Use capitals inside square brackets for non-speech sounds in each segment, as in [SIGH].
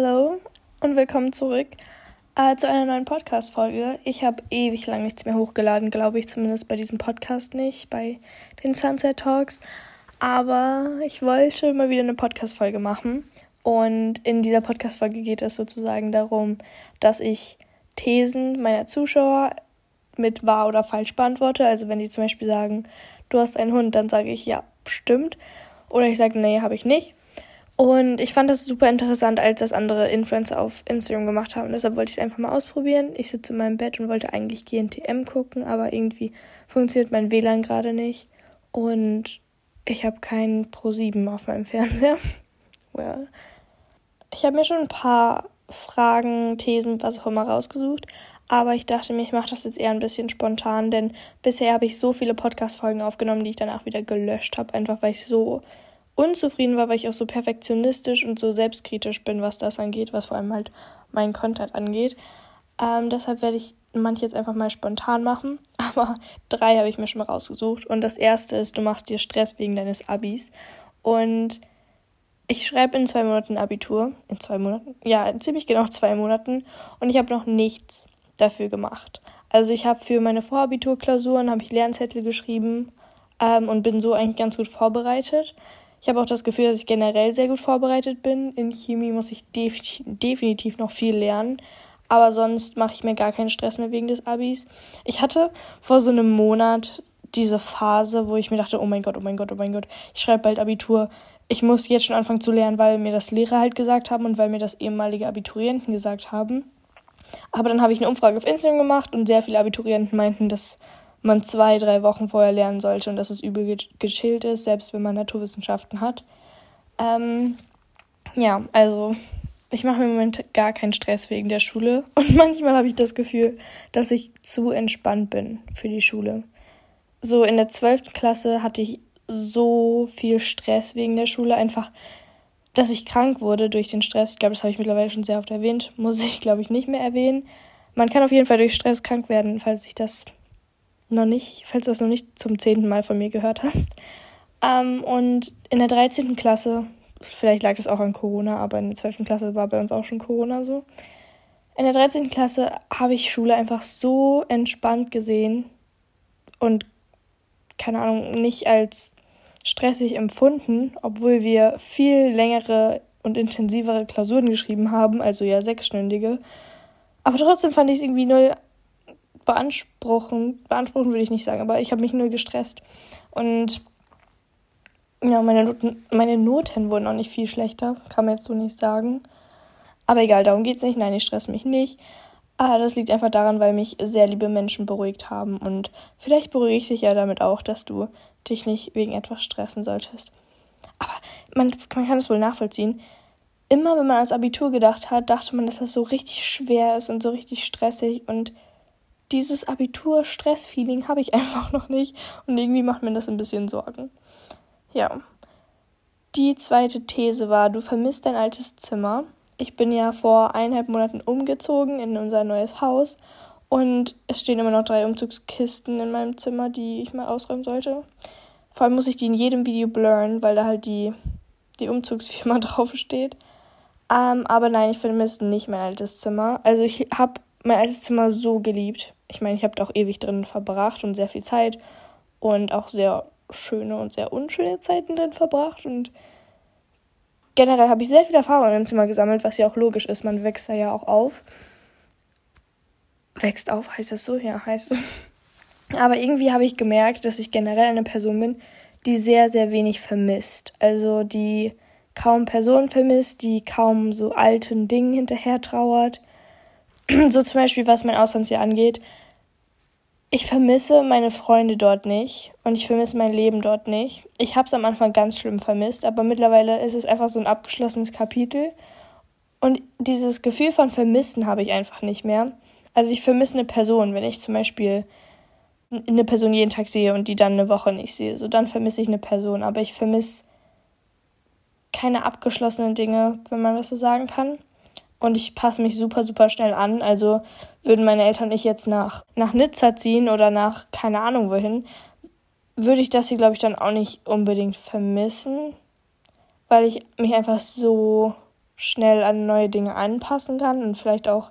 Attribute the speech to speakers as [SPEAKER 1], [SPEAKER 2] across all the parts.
[SPEAKER 1] Hallo und willkommen zurück äh, zu einer neuen Podcast-Folge. Ich habe ewig lang nichts mehr hochgeladen, glaube ich, zumindest bei diesem Podcast nicht, bei den Sunset Talks. Aber ich wollte mal wieder eine Podcast-Folge machen. Und in dieser Podcast-Folge geht es sozusagen darum, dass ich Thesen meiner Zuschauer mit wahr oder falsch beantworte. Also wenn die zum Beispiel sagen, du hast einen Hund, dann sage ich ja, stimmt. Oder ich sage, nee, habe ich nicht. Und ich fand das super interessant, als das andere Influencer auf Instagram gemacht haben. Deshalb wollte ich es einfach mal ausprobieren. Ich sitze in meinem Bett und wollte eigentlich GNTM gucken, aber irgendwie funktioniert mein WLAN gerade nicht. Und ich habe keinen Pro7 auf meinem Fernseher. [LAUGHS] well. Ich habe mir schon ein paar Fragen, Thesen, was auch immer rausgesucht. Aber ich dachte mir, ich mache das jetzt eher ein bisschen spontan, denn bisher habe ich so viele Podcast-Folgen aufgenommen, die ich danach wieder gelöscht habe, einfach weil ich so unzufrieden war, weil ich auch so perfektionistisch und so selbstkritisch bin, was das angeht, was vor allem halt meinen Content angeht. Ähm, deshalb werde ich manche jetzt einfach mal spontan machen, [LAUGHS] aber drei habe ich mir schon mal rausgesucht. Und das erste ist, du machst dir Stress wegen deines Abis. Und ich schreibe in zwei Monaten Abitur. In zwei Monaten? Ja, in ziemlich genau zwei Monaten. Und ich habe noch nichts dafür gemacht. Also ich habe für meine Vorabiturklausuren habe ich Lernzettel geschrieben ähm, und bin so eigentlich ganz gut vorbereitet. Ich habe auch das Gefühl, dass ich generell sehr gut vorbereitet bin. In Chemie muss ich def definitiv noch viel lernen. Aber sonst mache ich mir gar keinen Stress mehr wegen des Abis. Ich hatte vor so einem Monat diese Phase, wo ich mir dachte, oh mein Gott, oh mein Gott, oh mein Gott, ich schreibe bald Abitur. Ich muss jetzt schon anfangen zu lernen, weil mir das Lehrer halt gesagt haben und weil mir das ehemalige Abiturienten gesagt haben. Aber dann habe ich eine Umfrage auf Instagram gemacht und sehr viele Abiturienten meinten, dass man zwei, drei Wochen vorher lernen sollte und dass es übel gechillt ist, selbst wenn man Naturwissenschaften hat. Ähm, ja, also ich mache mir im Moment gar keinen Stress wegen der Schule [LAUGHS] und manchmal habe ich das Gefühl, dass ich zu entspannt bin für die Schule. So in der 12. Klasse hatte ich so viel Stress wegen der Schule, einfach, dass ich krank wurde durch den Stress. Ich glaube, das habe ich mittlerweile schon sehr oft erwähnt, muss ich, glaube ich, nicht mehr erwähnen. Man kann auf jeden Fall durch Stress krank werden, falls ich das noch nicht, falls du das noch nicht zum zehnten Mal von mir gehört hast. Ähm, und in der 13. Klasse, vielleicht lag das auch an Corona, aber in der 12. Klasse war bei uns auch schon Corona so. In der 13. Klasse habe ich Schule einfach so entspannt gesehen und keine Ahnung, nicht als stressig empfunden, obwohl wir viel längere und intensivere Klausuren geschrieben haben, also ja sechsstündige. Aber trotzdem fand ich es irgendwie null beanspruchen. Beanspruchen würde ich nicht sagen, aber ich habe mich nur gestresst. Und ja, meine Noten, meine Noten wurden auch nicht viel schlechter, kann man jetzt so nicht sagen. Aber egal, darum geht es nicht. Nein, ich stress mich nicht. Aber das liegt einfach daran, weil mich sehr liebe Menschen beruhigt haben. Und vielleicht beruhige ich dich ja damit auch, dass du dich nicht wegen etwas stressen solltest. Aber man, man kann es wohl nachvollziehen. Immer wenn man ans Abitur gedacht hat, dachte man, dass das so richtig schwer ist und so richtig stressig und dieses Abitur-Stress-Feeling habe ich [LAUGHS] einfach noch nicht und irgendwie macht mir das ein bisschen Sorgen. Ja. Die zweite These war, du vermisst dein altes Zimmer. Ich bin ja vor eineinhalb Monaten umgezogen in unser neues Haus und es stehen immer noch drei Umzugskisten in meinem Zimmer, die ich mal ausräumen sollte. Vor allem muss ich die in jedem Video blurren, weil da halt die, die Umzugsfirma [LAUGHS] draufsteht. Ähm, aber nein, ich vermisse nicht mein altes Zimmer. Also ich habe mein altes Zimmer so geliebt ich meine, ich habe da auch ewig drin verbracht und sehr viel Zeit und auch sehr schöne und sehr unschöne Zeiten drin verbracht und generell habe ich sehr viel Erfahrung im Zimmer gesammelt, was ja auch logisch ist. Man wächst da ja auch auf. Wächst auf, heißt das so? Ja, heißt so. Aber irgendwie habe ich gemerkt, dass ich generell eine Person bin, die sehr, sehr wenig vermisst. Also die kaum Personen vermisst, die kaum so alten Dingen hinterher trauert, [CLEARS THROAT] so zum Beispiel, was mein Auslandsjahr angeht. Ich vermisse meine Freunde dort nicht und ich vermisse mein Leben dort nicht. Ich habe es am Anfang ganz schlimm vermisst, aber mittlerweile ist es einfach so ein abgeschlossenes Kapitel. Und dieses Gefühl von Vermissen habe ich einfach nicht mehr. Also ich vermisse eine Person, wenn ich zum Beispiel eine Person jeden Tag sehe und die dann eine Woche nicht sehe. So dann vermisse ich eine Person, aber ich vermisse keine abgeschlossenen Dinge, wenn man das so sagen kann und ich passe mich super, super schnell an. Also würden meine Eltern ich jetzt nach, nach Nizza ziehen oder nach keine Ahnung wohin, würde ich das hier, glaube ich, dann auch nicht unbedingt vermissen, weil ich mich einfach so schnell an neue Dinge anpassen kann und vielleicht auch,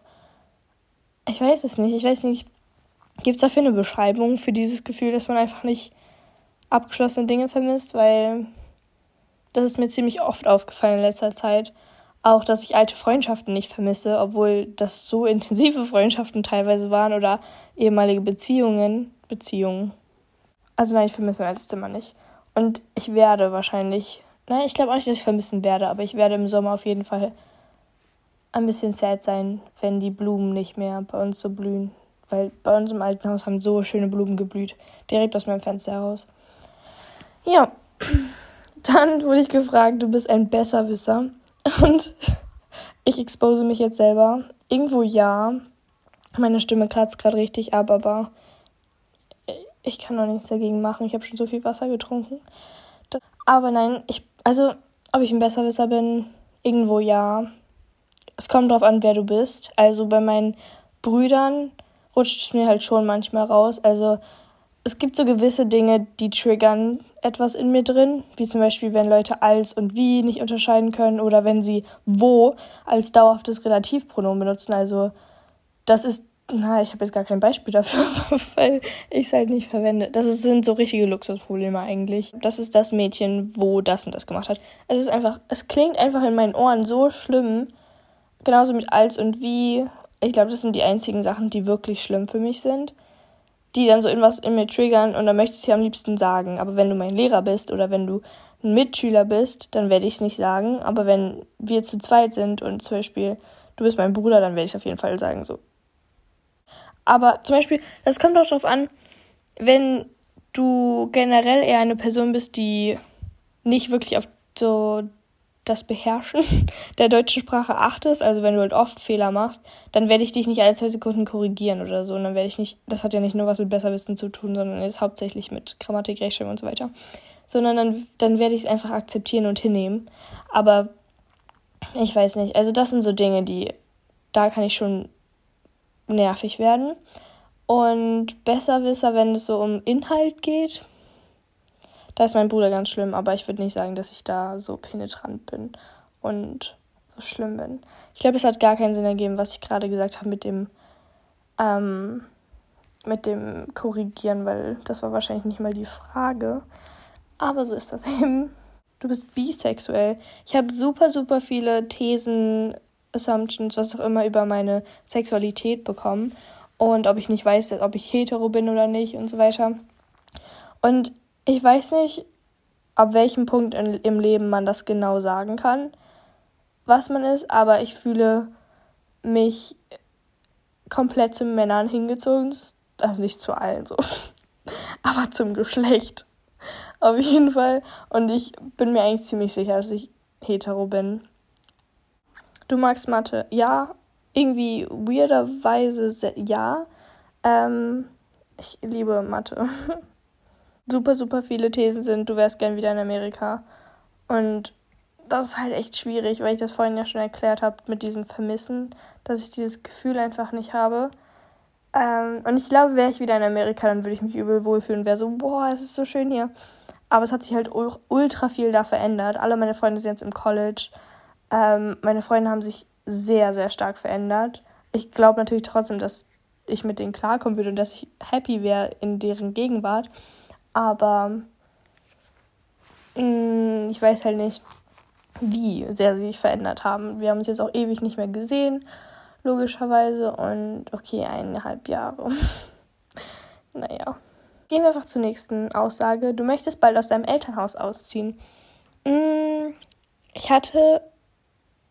[SPEAKER 1] ich weiß es nicht, ich weiß nicht, gibt es dafür eine Beschreibung für dieses Gefühl, dass man einfach nicht abgeschlossene Dinge vermisst, weil das ist mir ziemlich oft aufgefallen in letzter Zeit. Auch, dass ich alte Freundschaften nicht vermisse, obwohl das so [LAUGHS] intensive Freundschaften teilweise waren oder ehemalige Beziehungen. Beziehungen. Also nein, ich vermisse mein altes Zimmer nicht. Und ich werde wahrscheinlich, nein, ich glaube auch nicht, dass ich vermissen werde, aber ich werde im Sommer auf jeden Fall ein bisschen sad sein, wenn die Blumen nicht mehr bei uns so blühen. Weil bei uns im alten Haus haben so schöne Blumen geblüht, direkt aus meinem Fenster heraus. Ja, [CLEARS THROAT] dann wurde ich gefragt, du bist ein Besserwisser. Und ich expose mich jetzt selber. Irgendwo ja. Meine Stimme kratzt gerade richtig ab, aber ich kann noch nichts dagegen machen. Ich habe schon so viel Wasser getrunken. Aber nein, ich, also, ob ich ein Besserwisser bin, irgendwo ja. Es kommt drauf an, wer du bist. Also bei meinen Brüdern rutscht es mir halt schon manchmal raus. Also es gibt so gewisse Dinge, die triggern etwas in mir drin, wie zum Beispiel, wenn Leute als und wie nicht unterscheiden können oder wenn sie wo als dauerhaftes Relativpronomen benutzen. Also das ist, na, ich habe jetzt gar kein Beispiel dafür, [LAUGHS] weil ich es halt nicht verwende. Das sind so richtige Luxusprobleme eigentlich. Das ist das Mädchen, wo das und das gemacht hat. Es ist einfach, es klingt einfach in meinen Ohren so schlimm. Genauso mit als und wie. Ich glaube, das sind die einzigen Sachen, die wirklich schlimm für mich sind die dann so irgendwas in mir triggern und dann möchte ich es dir am liebsten sagen. Aber wenn du mein Lehrer bist oder wenn du ein Mitschüler bist, dann werde ich es nicht sagen. Aber wenn wir zu zweit sind und zum Beispiel du bist mein Bruder, dann werde ich es auf jeden Fall sagen so. Aber zum Beispiel, das kommt auch darauf an, wenn du generell eher eine Person bist, die nicht wirklich auf so das Beherrschen [LAUGHS] der deutschen Sprache achtest, also wenn du halt oft Fehler machst, dann werde ich dich nicht alle zwei Sekunden korrigieren oder so. Und dann werde ich nicht, das hat ja nicht nur was mit Besserwissen zu tun, sondern ist hauptsächlich mit Grammatik, Rechtschreibung und so weiter. Sondern dann, dann werde ich es einfach akzeptieren und hinnehmen. Aber ich weiß nicht, also das sind so Dinge, die, da kann ich schon nervig werden. Und Besserwisser, wenn es so um Inhalt geht, da ist mein Bruder ganz schlimm, aber ich würde nicht sagen, dass ich da so penetrant bin und so schlimm bin. Ich glaube, es hat gar keinen Sinn ergeben, was ich gerade gesagt habe mit dem, ähm, mit dem Korrigieren, weil das war wahrscheinlich nicht mal die Frage. Aber so ist das [LAUGHS] eben. Du bist bisexuell. Ich habe super, super viele Thesen, Assumptions, was auch immer über meine Sexualität bekommen. Und ob ich nicht weiß, ob ich hetero bin oder nicht und so weiter. Und ich weiß nicht, ab welchem Punkt in, im Leben man das genau sagen kann, was man ist, aber ich fühle mich komplett zu Männern hingezogen. Also nicht zu allen so, [LAUGHS] aber zum Geschlecht. Auf jeden Fall. Und ich bin mir eigentlich ziemlich sicher, dass ich hetero bin. Du magst Mathe? Ja. Irgendwie weirderweise ja. Ähm, ich liebe Mathe. [LAUGHS] super, super viele Thesen sind, du wärst gern wieder in Amerika. Und das ist halt echt schwierig, weil ich das vorhin ja schon erklärt habe mit diesem Vermissen, dass ich dieses Gefühl einfach nicht habe. Ähm, und ich glaube, wäre ich wieder in Amerika, dann würde ich mich übel wohlfühlen und wäre so, boah, es ist so schön hier. Aber es hat sich halt ultra viel da verändert. Alle meine Freunde sind jetzt im College. Ähm, meine Freunde haben sich sehr, sehr stark verändert. Ich glaube natürlich trotzdem, dass ich mit denen klarkommen würde und dass ich happy wäre in deren Gegenwart aber mh, mm, ich weiß halt nicht, wie sehr sie sich verändert haben. Wir haben uns jetzt auch ewig nicht mehr gesehen, logischerweise. Und okay, eineinhalb Jahre. [LAUGHS] naja. Gehen wir einfach zur nächsten Aussage. Du möchtest bald aus deinem Elternhaus ausziehen. Mm, ich hatte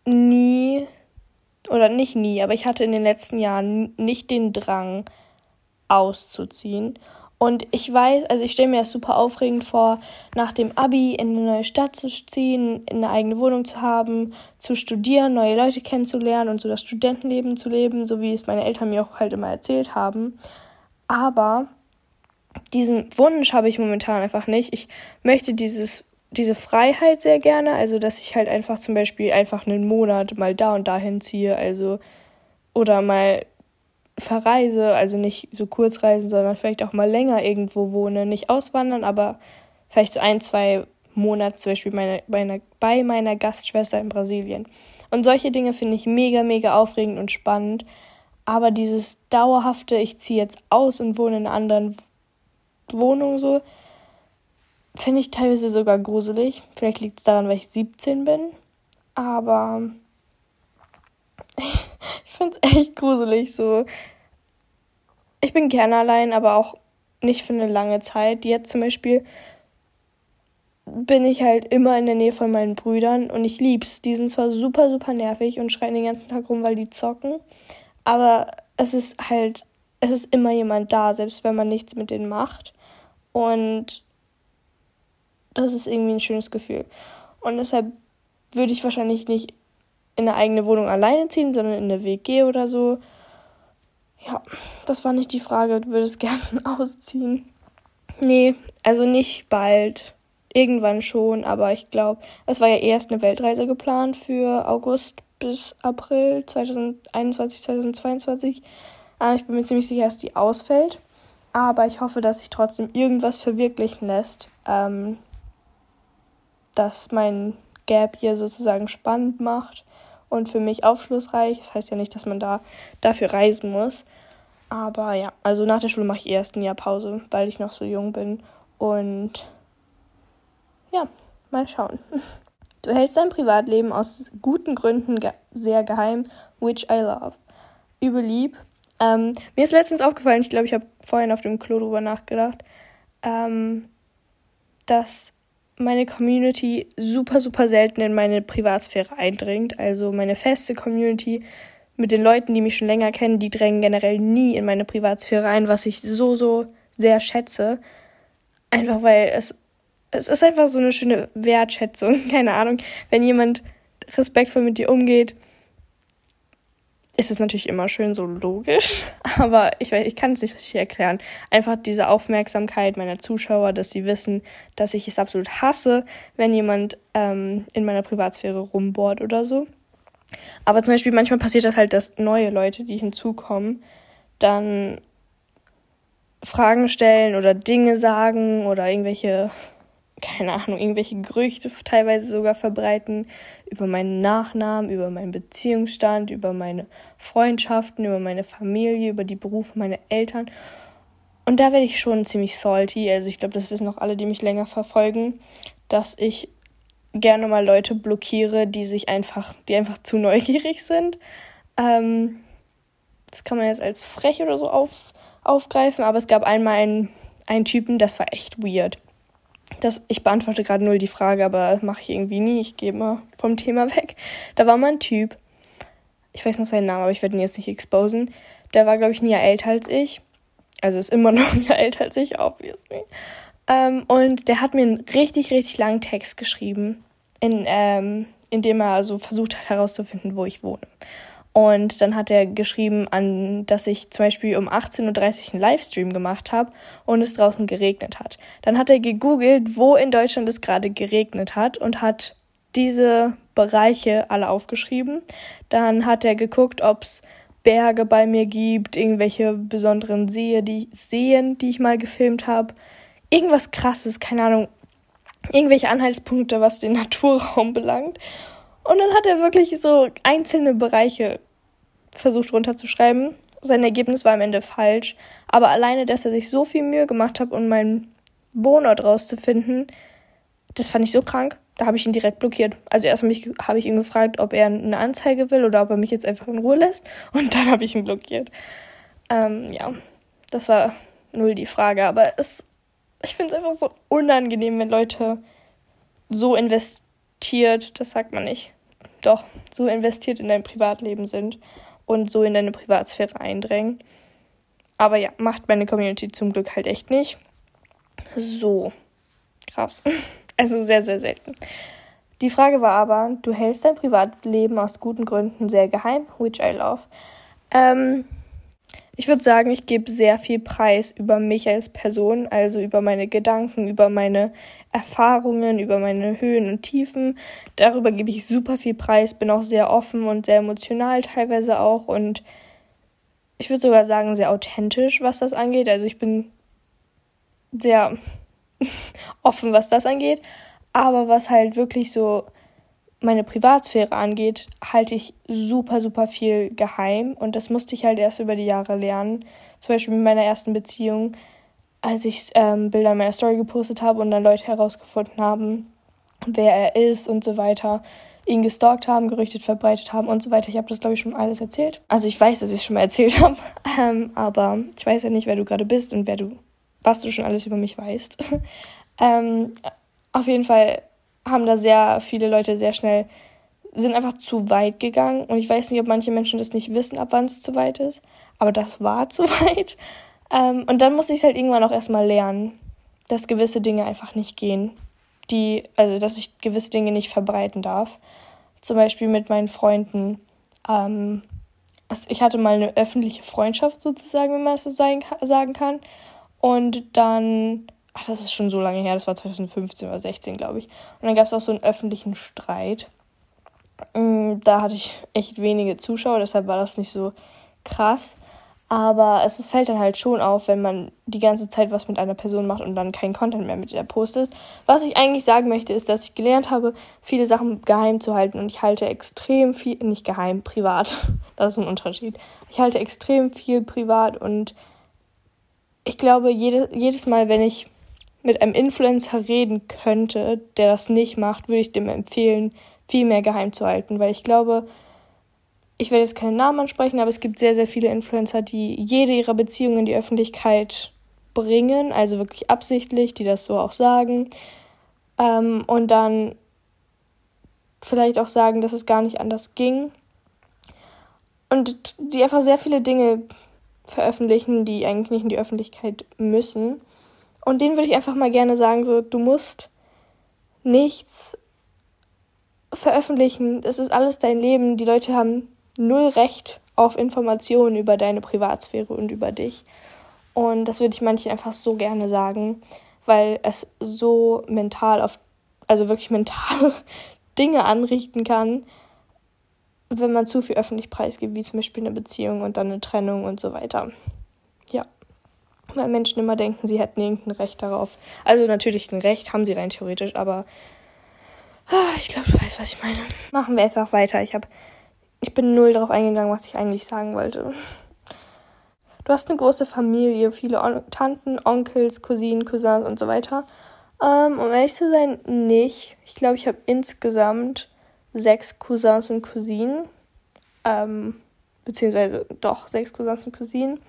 [SPEAKER 1] nie, oder nicht nie, aber ich hatte in den letzten Jahren nicht den Drang auszuziehen. Und ich weiß, also ich stelle mir das super aufregend vor, nach dem Abi in eine neue Stadt zu ziehen, in eine eigene Wohnung zu haben, zu studieren, neue Leute kennenzulernen und so das Studentenleben zu leben, so wie es meine Eltern mir auch halt immer erzählt haben. Aber diesen Wunsch habe ich momentan einfach nicht. Ich möchte dieses, diese Freiheit sehr gerne, also dass ich halt einfach zum Beispiel einfach einen Monat mal da und dahin ziehe, also oder mal verreise, also nicht so Kurzreisen, sondern vielleicht auch mal länger irgendwo wohne, nicht auswandern, aber vielleicht so ein, zwei Monate zum Beispiel meine, meine, bei meiner Gastschwester in Brasilien. Und solche Dinge finde ich mega, mega aufregend und spannend. Aber dieses dauerhafte, ich ziehe jetzt aus und wohne in einer anderen Wohnung so, finde ich teilweise sogar gruselig. Vielleicht liegt es daran, weil ich 17 bin. Aber ich finde es echt gruselig so. Ich bin gerne allein, aber auch nicht für eine lange Zeit. Jetzt zum Beispiel bin ich halt immer in der Nähe von meinen Brüdern und ich lieb's. Die sind zwar super, super nervig und schreien den ganzen Tag rum, weil die zocken, aber es ist halt, es ist immer jemand da, selbst wenn man nichts mit denen macht. Und das ist irgendwie ein schönes Gefühl. Und deshalb würde ich wahrscheinlich nicht in eine eigene Wohnung alleine ziehen, sondern in eine WG oder so. Ja, das war nicht die Frage. Du würdest [LAUGHS] gerne ausziehen. Nee, also nicht bald. Irgendwann schon, aber ich glaube, es war ja erst eine Weltreise geplant für August bis April 2021, 2022. Aber ich bin mir ziemlich sicher, dass die ausfällt. Aber ich hoffe, dass sich trotzdem irgendwas verwirklichen lässt, ähm, das mein Gap hier sozusagen spannend macht und für mich aufschlussreich. Das heißt ja nicht, dass man da dafür reisen muss. Aber ja, also nach der Schule mache ich erst ein Jahr Pause, weil ich noch so jung bin. Und ja, mal schauen. [LAUGHS] Du hältst dein Privatleben aus guten Gründen ge sehr geheim, which I love. Übel lieb. Ähm, mir ist letztens aufgefallen, ich glaube, ich habe vorhin auf dem Klo drüber nachgedacht, ähm, dass meine Community super, super selten in meine Privatsphäre eindringt. Also meine feste Community mit den Leuten, die mich schon länger kennen, die drängen generell nie in meine Privatsphäre ein, was ich so, so sehr schätze. Einfach weil es es ist einfach so eine schöne Wertschätzung. [LAUGHS] Keine Ahnung. Wenn jemand respektvoll mit dir umgeht, ist es natürlich immer schön so logisch. [LAUGHS] Aber ich, weiß, ich kann es nicht richtig erklären. Einfach diese Aufmerksamkeit meiner Zuschauer, dass sie wissen, dass ich es absolut hasse, wenn jemand ähm, in meiner Privatsphäre rumbohrt oder so. Aber zum Beispiel manchmal passiert das halt, dass neue Leute, die hinzukommen, dann Fragen stellen oder Dinge sagen oder irgendwelche keine Ahnung, irgendwelche Gerüchte teilweise sogar verbreiten über meinen Nachnamen, über meinen Beziehungsstand, über meine Freundschaften, über meine Familie, über die Berufe meiner Eltern. Und da werde ich schon ziemlich salty. Also ich glaube, das wissen auch alle, die mich länger verfolgen, dass ich gerne mal Leute blockiere, die sich einfach, die einfach zu [LAUGHS] neugierig sind. Ähm, das kann man jetzt als frech oder so auf, aufgreifen, aber es gab einmal einen, einen Typen, das war echt weird das, ich beantworte gerade null die Frage, aber mache ich irgendwie nie. Ich gehe mal vom Thema weg. Da war mal ein Typ, ich weiß noch seinen Namen, aber ich werde ihn jetzt nicht exposen. Der war, glaube ich, ein Jahr älter als ich. Also ist immer [LAUGHS] noch ein Jahr älter als ich, obviously. Ähm, und der hat mir einen richtig, richtig langen Text geschrieben, in, ähm, in dem er also versucht hat herauszufinden, wo ich wohne. Und dann hat er geschrieben, an, dass ich zum Beispiel um 18.30 Uhr einen Livestream gemacht habe und es draußen geregnet hat. Dann hat er gegoogelt, wo in Deutschland es gerade geregnet hat und hat diese Bereiche alle aufgeschrieben. Dann hat er geguckt, ob es Berge bei mir gibt, irgendwelche besonderen See, die, Seen, die ich mal gefilmt habe. Irgendwas krasses, keine Ahnung. Irgendwelche Anhaltspunkte, was den [LAUGHS] Naturraum belangt. Und dann hat er wirklich so einzelne Bereiche versucht runterzuschreiben. Sein Ergebnis war am Ende falsch. Aber alleine, dass er sich so viel Mühe gemacht hat, um meinen Wohnort rauszufinden, das fand ich so krank. Da habe ich ihn direkt blockiert. Also erst habe ich ihn gefragt, ob er eine Anzeige will oder ob er mich jetzt einfach in Ruhe lässt. [LAUGHS] Und dann habe ich ihn blockiert. Ähm, ja, das war null die Frage. Aber es, ich finde es einfach so unangenehm, wenn Leute so investiert, das sagt man nicht, doch, so investiert in dein Privatleben sind und so in deine Privatsphäre eindrängen. Aber ja, macht meine Community zum Glück halt echt nicht. So. Krass. [LAUGHS] Also sehr, sehr selten. Die Frage war aber, du hältst dein Privatleben aus guten Gründen sehr geheim, which I love. Ähm, ich würde sagen, ich gebe sehr viel Preis über mich als Person, also über meine Gedanken, über meine Erfahrungen, über meine Höhen und Tiefen. Darüber gebe ich super viel Preis, bin auch sehr offen und sehr emotional teilweise auch und ich würde sogar sagen, sehr authentisch, was das angeht. Also ich bin sehr [LAUGHS] offen, was das angeht. Aber was halt wirklich so meine Privatsphäre angeht, halte ich super, super viel geheim. Und das musste ich halt erst über die Jahre lernen. Zum Beispiel mit meiner ersten Beziehung, als ich ähm, Bilder in meiner Story gepostet habe und dann Leute herausgefunden haben, wer er ist und so weiter, ihn gestalkt haben, gerüchtet verbreitet haben und so weiter. Ich habe das, glaube ich, schon alles erzählt. Also ich weiß, dass ich es schon mal erzählt [LAUGHS] habe, ähm, aber ich weiß ja nicht, wer du gerade bist und wer du, was du schon alles über mich weißt. [LAUGHS] ähm, auf jeden Fall haben da sehr viele Leute sehr schnell, sind einfach zu weit gegangen. Und ich weiß nicht, ob manche Menschen das nicht wissen, ab wann es zu weit ist. Aber das war [LAUGHS] zu weit. Ähm, und dann musste ich es halt irgendwann auch erstmal lernen, dass gewisse Dinge einfach nicht gehen. Die, also dass ich gewisse Dinge nicht verbreiten darf. Zum Beispiel mit meinen Freunden. Ähm, ich hatte mal eine öffentliche Freundschaft sozusagen, wenn man das so sagen kann. Und dann ach, das ist schon so lange her, das war 2015 oder 16, glaube ich. Und dann gab es auch so einen öffentlichen Streit. Mm, da hatte ich echt wenige Zuschauer, deshalb war das nicht so krass. Aber es fällt dann halt schon auf, wenn man die ganze Zeit was mit einer Person macht und dann kein Content mehr mit ihr postet. Was ich eigentlich sagen möchte, ist, dass ich gelernt habe, viele Sachen geheim zu halten und ich halte extrem viel, nicht geheim, privat. [LAUGHS] Das ist ein Unterschied. Ich halte extrem viel privat und ich glaube, jede, jedes Mal, wenn ich mit einem Influencer reden könnte, der das nicht macht, würde ich dem empfehlen, viel mehr geheim zu halten, weil ich glaube, ich werde jetzt keinen Namen ansprechen, aber es gibt sehr, sehr viele Influencer, die jede ihrer Beziehungen in die Öffentlichkeit bringen, also wirklich absichtlich, die das so auch sagen. Ähm, und dann vielleicht auch sagen, dass es gar nicht anders ging. Und die einfach sehr viele Dinge veröffentlichen, die eigentlich nicht in die Öffentlichkeit müssen. Und denen würde ich einfach mal gerne sagen, so, du musst nichts veröffentlichen. Es ist alles dein Leben. Die Leute haben null Recht auf Informationen über deine Privatsphäre und über dich. Und das würde ich manchen einfach so gerne sagen, weil es so mental auf, also wirklich mental [LAUGHS] Dinge anrichten kann, wenn man zu viel öffentlich preisgibt, wie zum Beispiel eine Beziehung und dann eine Trennung und so weiter. Ja weil Menschen immer denken, sie hätten irgendein Recht darauf. Also natürlich ein Recht haben sie rein theoretisch, aber [SIGHS] ich glaube, du weißt, was ich meine. Machen wir einfach weiter. Ich habe, ich bin null darauf eingegangen, was ich eigentlich sagen wollte. Du hast eine große Familie, viele On Tanten, Onkels, Cousinen, Cousins und so weiter. Ähm, um ehrlich zu sein, nicht. Ich glaube, ich habe insgesamt sechs Cousins und Cousinen. Ähm, beziehungsweise doch sechs Cousins und Cousinen.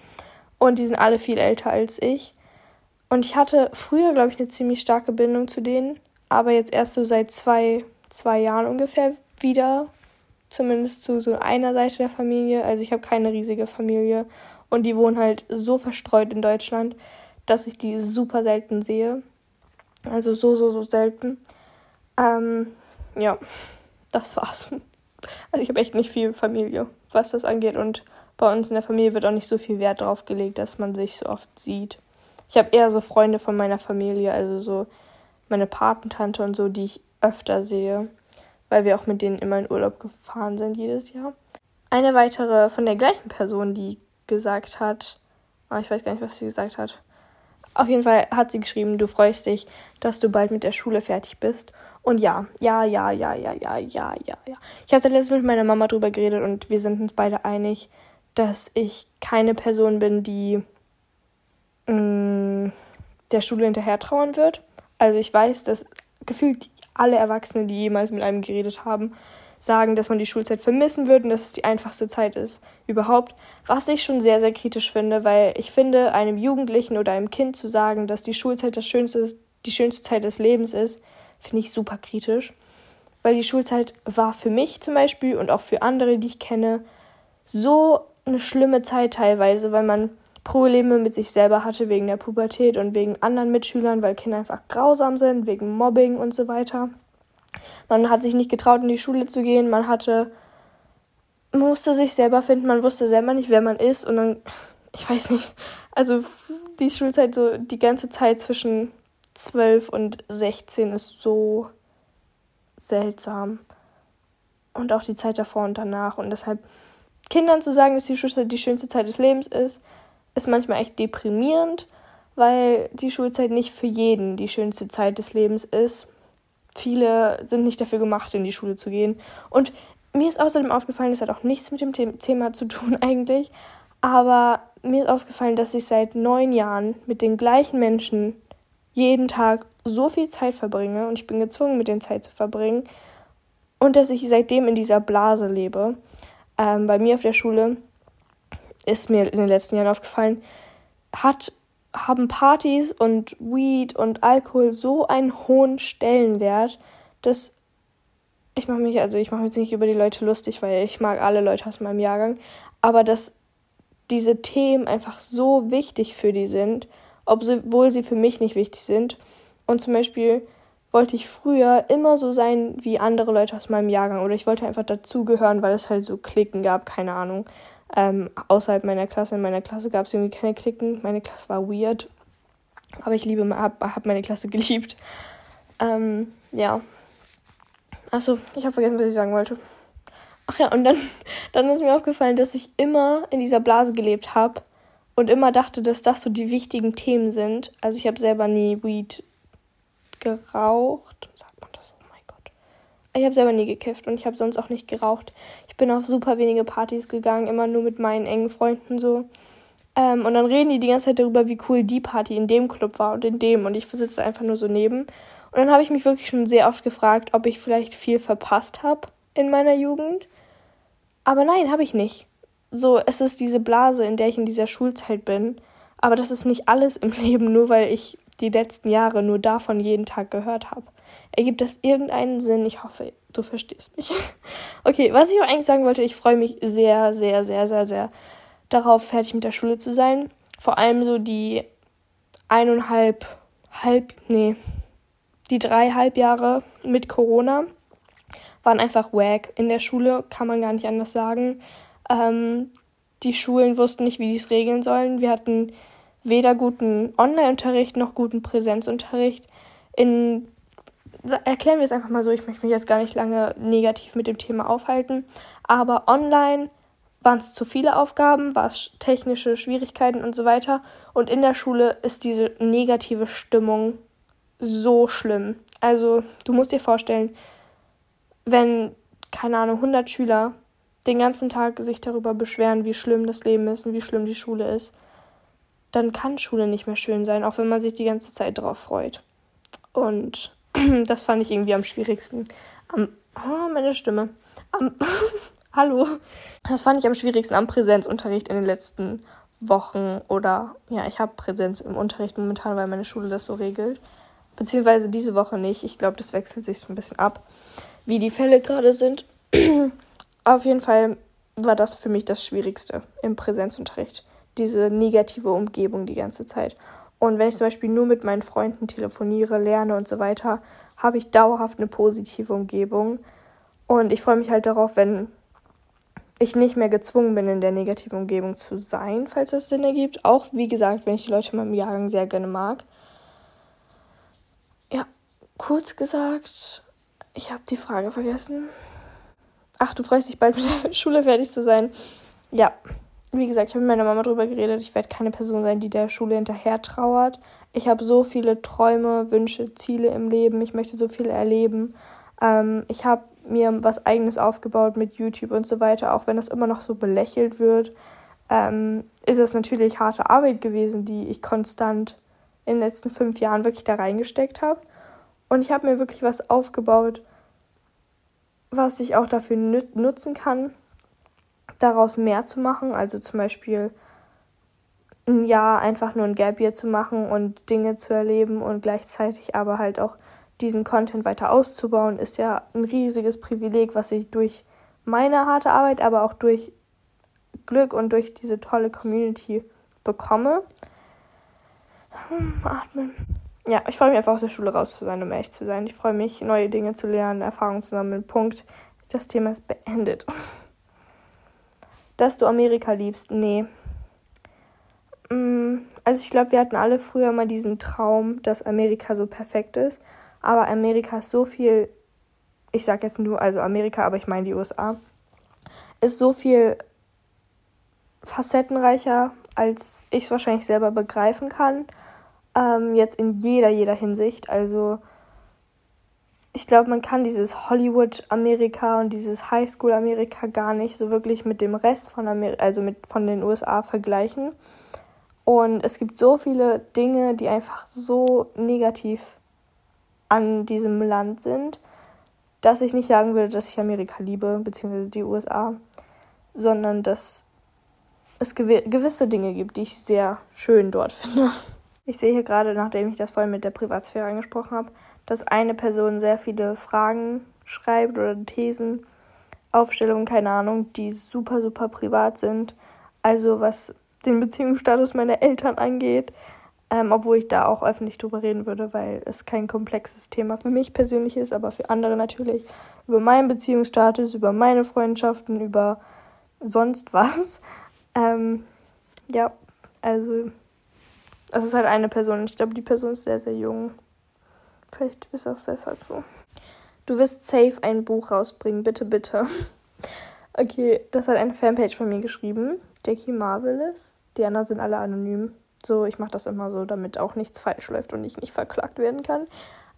[SPEAKER 1] Und die sind alle viel älter als ich. Und ich hatte früher, glaube ich, eine ziemlich starke Bindung zu denen, aber jetzt erst so seit zwei, zwei Jahren ungefähr wieder. Zumindest zu so einer Seite der Familie. Also ich habe keine riesige Familie und die wohnen halt so verstreut in Deutschland, dass ich die super selten sehe. Also so, so, so selten. Ähm, ja, das war's. Also ich habe echt nicht viel Familie, was das angeht und bei uns in der Familie wird auch nicht so viel Wert drauf gelegt, dass man sich so oft sieht. Ich habe eher so Freunde von meiner Familie, also so meine Patentante und so, die ich öfter sehe, weil wir auch mit denen immer in Urlaub gefahren sind jedes Jahr. Eine weitere von der gleichen Person, die gesagt hat, oh, ich weiß gar nicht, was sie gesagt hat. Auf jeden Fall hat sie geschrieben, du freust dich, dass du bald mit der Schule fertig bist. Und ja, ja, ja, ja, ja, ja, ja, ja, ja. Ich habe da letztens mit meiner Mama drüber geredet und wir sind uns beide einig, dass ich keine Person bin, die mh, mm, der Schule hinterher trauern wird. Also ich weiß, dass gefühlt alle Erwachsenen, die jemals mit einem geredet haben, sagen, dass man die Schulzeit vermissen würde und dass es die einfachste Zeit ist überhaupt. Was ich schon sehr, sehr kritisch finde, weil ich finde, einem Jugendlichen oder einem Kind zu sagen, dass die Schulzeit das schönste, die schönste Zeit des Lebens ist, finde ich super kritisch. Weil die Schulzeit war für mich zum Beispiel und auch für andere, die ich kenne, so eine schlimme Zeit teilweise, weil man Probleme mit sich selber hatte wegen der Pubertät und wegen anderen Mitschülern, weil Kinder einfach grausam sind, wegen Mobbing und so weiter. Man hat sich nicht getraut, in die Schule zu gehen, man hatte, man musste sich selber finden, man wusste selber nicht, wer man ist und dann, ich weiß nicht, also die Schulzeit so, die ganze Zeit zwischen 12 und 16 ist so seltsam. Und auch die Zeit davor und danach und deshalb Kindern zu sagen, dass die Schulzeit die schönste Zeit des Lebens ist, ist manchmal echt deprimierend, weil die Schulzeit nicht für jeden die schönste Zeit des Lebens ist. viele sind nicht dafür gemacht, in die Schule zu gehen. Und mir ist außerdem aufgefallen, das hat auch nichts mit dem Thema zu tun [LAUGHS] eigentlich, aber mir ist aufgefallen, dass ich seit neun Jahren mit den gleichen Menschen jeden Tag so viel Zeit verbringe und ich bin gezwungen, mit denen Zeit zu verbringen und dass ich seitdem in dieser Blase lebe. Ähm, bei mir auf der Schule ist mir in den letzten Jahren aufgefallen, hat, haben Partys und Weed und Alkohol so einen hohen Stellenwert, dass ich mache mich, also ich mache mich jetzt nicht über die Leute lustig, weil ich mag alle Leute aus meinem Jahrgang, aber dass diese Themen einfach so wichtig für die sind, obwohl sie für mich nicht wichtig sind. Und zum Beispiel wollte ich früher immer so sein wie andere Leute aus meinem Jahrgang oder ich wollte einfach dazugehören, weil es halt so Klicken gab, keine Ahnung. Ähm, außerhalb meiner Klasse, in meiner Klasse gab es irgendwie keine Klicken. Meine Klasse war weird, aber ich liebe, hab, hab meine Klasse [LAUGHS] geliebt. Ähm, ja. Achso, ich habe vergessen, was ich sagen wollte. Ach ja, und dann, [LAUGHS] dann ist mir aufgefallen, dass ich immer in dieser Blase gelebt habe und immer dachte, dass das so die wichtigen Themen sind. Also ich habe selber nie Weed geraucht. Sagt man das? Oh mein Gott. Ich habe selber nie gekifft und ich habe sonst auch nicht geraucht. Bin auf super wenige Partys gegangen, immer nur mit meinen engen Freunden so. Ähm, und dann reden die die ganze Zeit darüber, wie cool die Party in dem Club war und in dem. Und ich sitze einfach nur so neben. Und dann habe ich mich wirklich schon sehr oft gefragt, ob ich vielleicht viel verpasst habe in meiner Jugend. Aber nein, habe ich nicht. So, es ist diese Blase, in der ich in dieser Schulzeit bin. Aber das ist nicht alles im [LAUGHS] Leben, nur weil ich die letzten Jahre nur davon jeden Tag gehört habe. Ergibt das irgendeinen Sinn? Ich hoffe, du verstehst mich. [LAUGHS] okay, was ich eigentlich sagen wollte, ich freue mich sehr, sehr, sehr, sehr, sehr darauf, fertig mit der Schule zu sein. Vor allem so die eineinhalb, halb, nee, die dreieinhalb Jahre mit Corona waren einfach wack. In der Schule kann man gar nicht anders sagen. Ähm, die Schulen wussten nicht, wie die es regeln sollen. Wir hatten weder guten Online-Unterricht noch guten Präsenzunterricht. In, erklären wir es einfach mal so, ich möchte mich jetzt gar nicht lange negativ mit dem Thema aufhalten, aber online waren es zu viele Aufgaben, war es technische Schwierigkeiten und so weiter. Und in der Schule ist diese negative Stimmung so schlimm. Also du musst dir vorstellen, wenn, keine Ahnung, 100 Schüler den ganzen Tag sich darüber beschweren, wie schlimm das Leben ist und wie schlimm die Schule ist, dann kann Schule nicht mehr schön sein, auch wenn man sich die ganze Zeit drauf freut. Und [CLEARS THROAT] das fand ich irgendwie am schwierigsten. Am, oh, meine Stimme. Am, [LAUGHS] hallo. Das fand ich am schwierigsten am Präsenzunterricht in den letzten Wochen oder ja, ich habe Präsenz im Unterricht momentan, weil meine Schule das so regelt. Beziehungsweise diese Woche nicht. Ich glaube, das wechselt sich so ein bisschen ab wie die Fälle gerade sind. [CLEARS THROAT] Auf jeden Fall war das für mich das Schwierigste im Präsenzunterricht. Diese negative Umgebung die ganze Zeit. Und wenn ich zum Beispiel nur mit meinen Freunden telefoniere, lerne und so weiter, habe ich dauerhaft eine positive Umgebung. Und ich freue mich halt darauf, wenn ich nicht mehr gezwungen bin, in der negativen Umgebung zu sein, falls das Sinn ergibt. Auch, wie gesagt, wenn ich die Leute in meinem Jahrgang sehr gerne mag. Ja, kurz gesagt, ich habe die Frage vergessen. Ach, du freust dich bald mit der [LAUGHS] Schule fertig zu sein. Ja, wie gesagt, ich habe mit meiner Mama darüber geredet. Ich werde keine Person sein, die der Schule hinterher trauert. Ich habe so viele Träume, Wünsche, Ziele im Leben. Ich möchte so viel erleben. Ähm, ich habe mir was Eigenes aufgebaut mit YouTube und so weiter, auch wenn das immer noch so belächelt wird. Ähm, ist es natürlich harte Arbeit gewesen, die ich konstant in den letzten fünf Jahren wirklich da reingesteckt habe. Und ich habe mir wirklich was aufgebaut, was ich auch dafür nutzen kann, daraus mehr zu machen. Also zum Beispiel ein Jahr einfach nur ein Gap Year zu machen und Dinge zu erleben und gleichzeitig aber halt auch diesen Content weiter auszubauen, ist ja ein riesiges Privileg, was ich durch meine harte Arbeit, aber auch durch Glück und durch diese tolle Community bekomme. Hm, atmen ja, ich freue mich einfach aus der Schule raus zu sein, um ehrlich zu sein. Ich freue mich, neue Dinge zu lernen, Erfahrungen zu sammeln. Punkt. Das Thema ist beendet. [LAUGHS] Dass du Amerika liebst, nee. Mm, also ich glaube, wir hatten alle früher mal diesen Traum, dass Amerika so perfekt ist. Aber Amerika ist so viel, ich sage jetzt nur, also Amerika, aber ich meine die USA, ist so viel facettenreicher, als ich es wahrscheinlich selber begreifen kann. Ähm, jetzt in jeder, jeder Hinsicht. Also ich glaube, man kann dieses Hollywood-Amerika und dieses Highschool-Amerika gar nicht so wirklich mit dem Rest von Amerika, also mit von den USA vergleichen. Und es gibt so viele Dinge, die einfach so negativ an diesem Land sind, dass ich nicht sagen würde, dass ich Amerika liebe, beziehungsweise die USA, sondern dass es gewisse Dinge gibt, die ich sehr schön dort finde. Ich sehe hier gerade, nachdem ich das vorhin mit der Privatsphäre angesprochen habe, dass eine Person sehr viele Fragen schreibt oder Thesen, Aufstellungen, keine Ahnung, die super, super privat sind. Also was den Beziehungsstatus meiner Eltern angeht, ähm, obwohl ich da auch öffentlich drüber reden würde, weil es kein komplexes Thema für mich persönlich ist, aber für andere natürlich. Über meinen Beziehungsstatus, über meine Freundschaften, über sonst was. [LAUGHS] Ähm, ja, also es ist halt eine Person. Ich glaube, die Person ist sehr, sehr jung. Vielleicht ist das deshalb so. Du wirst safe ein Buch rausbringen, bitte, bitte. [LAUGHS] Okay, das hat eine Fanpage von mir geschrieben. Jackie Marvelous. Die anderen sind alle anonym. So, ich mache das immer so, damit auch nichts falsch läuft und ich nicht verklagt werden kann.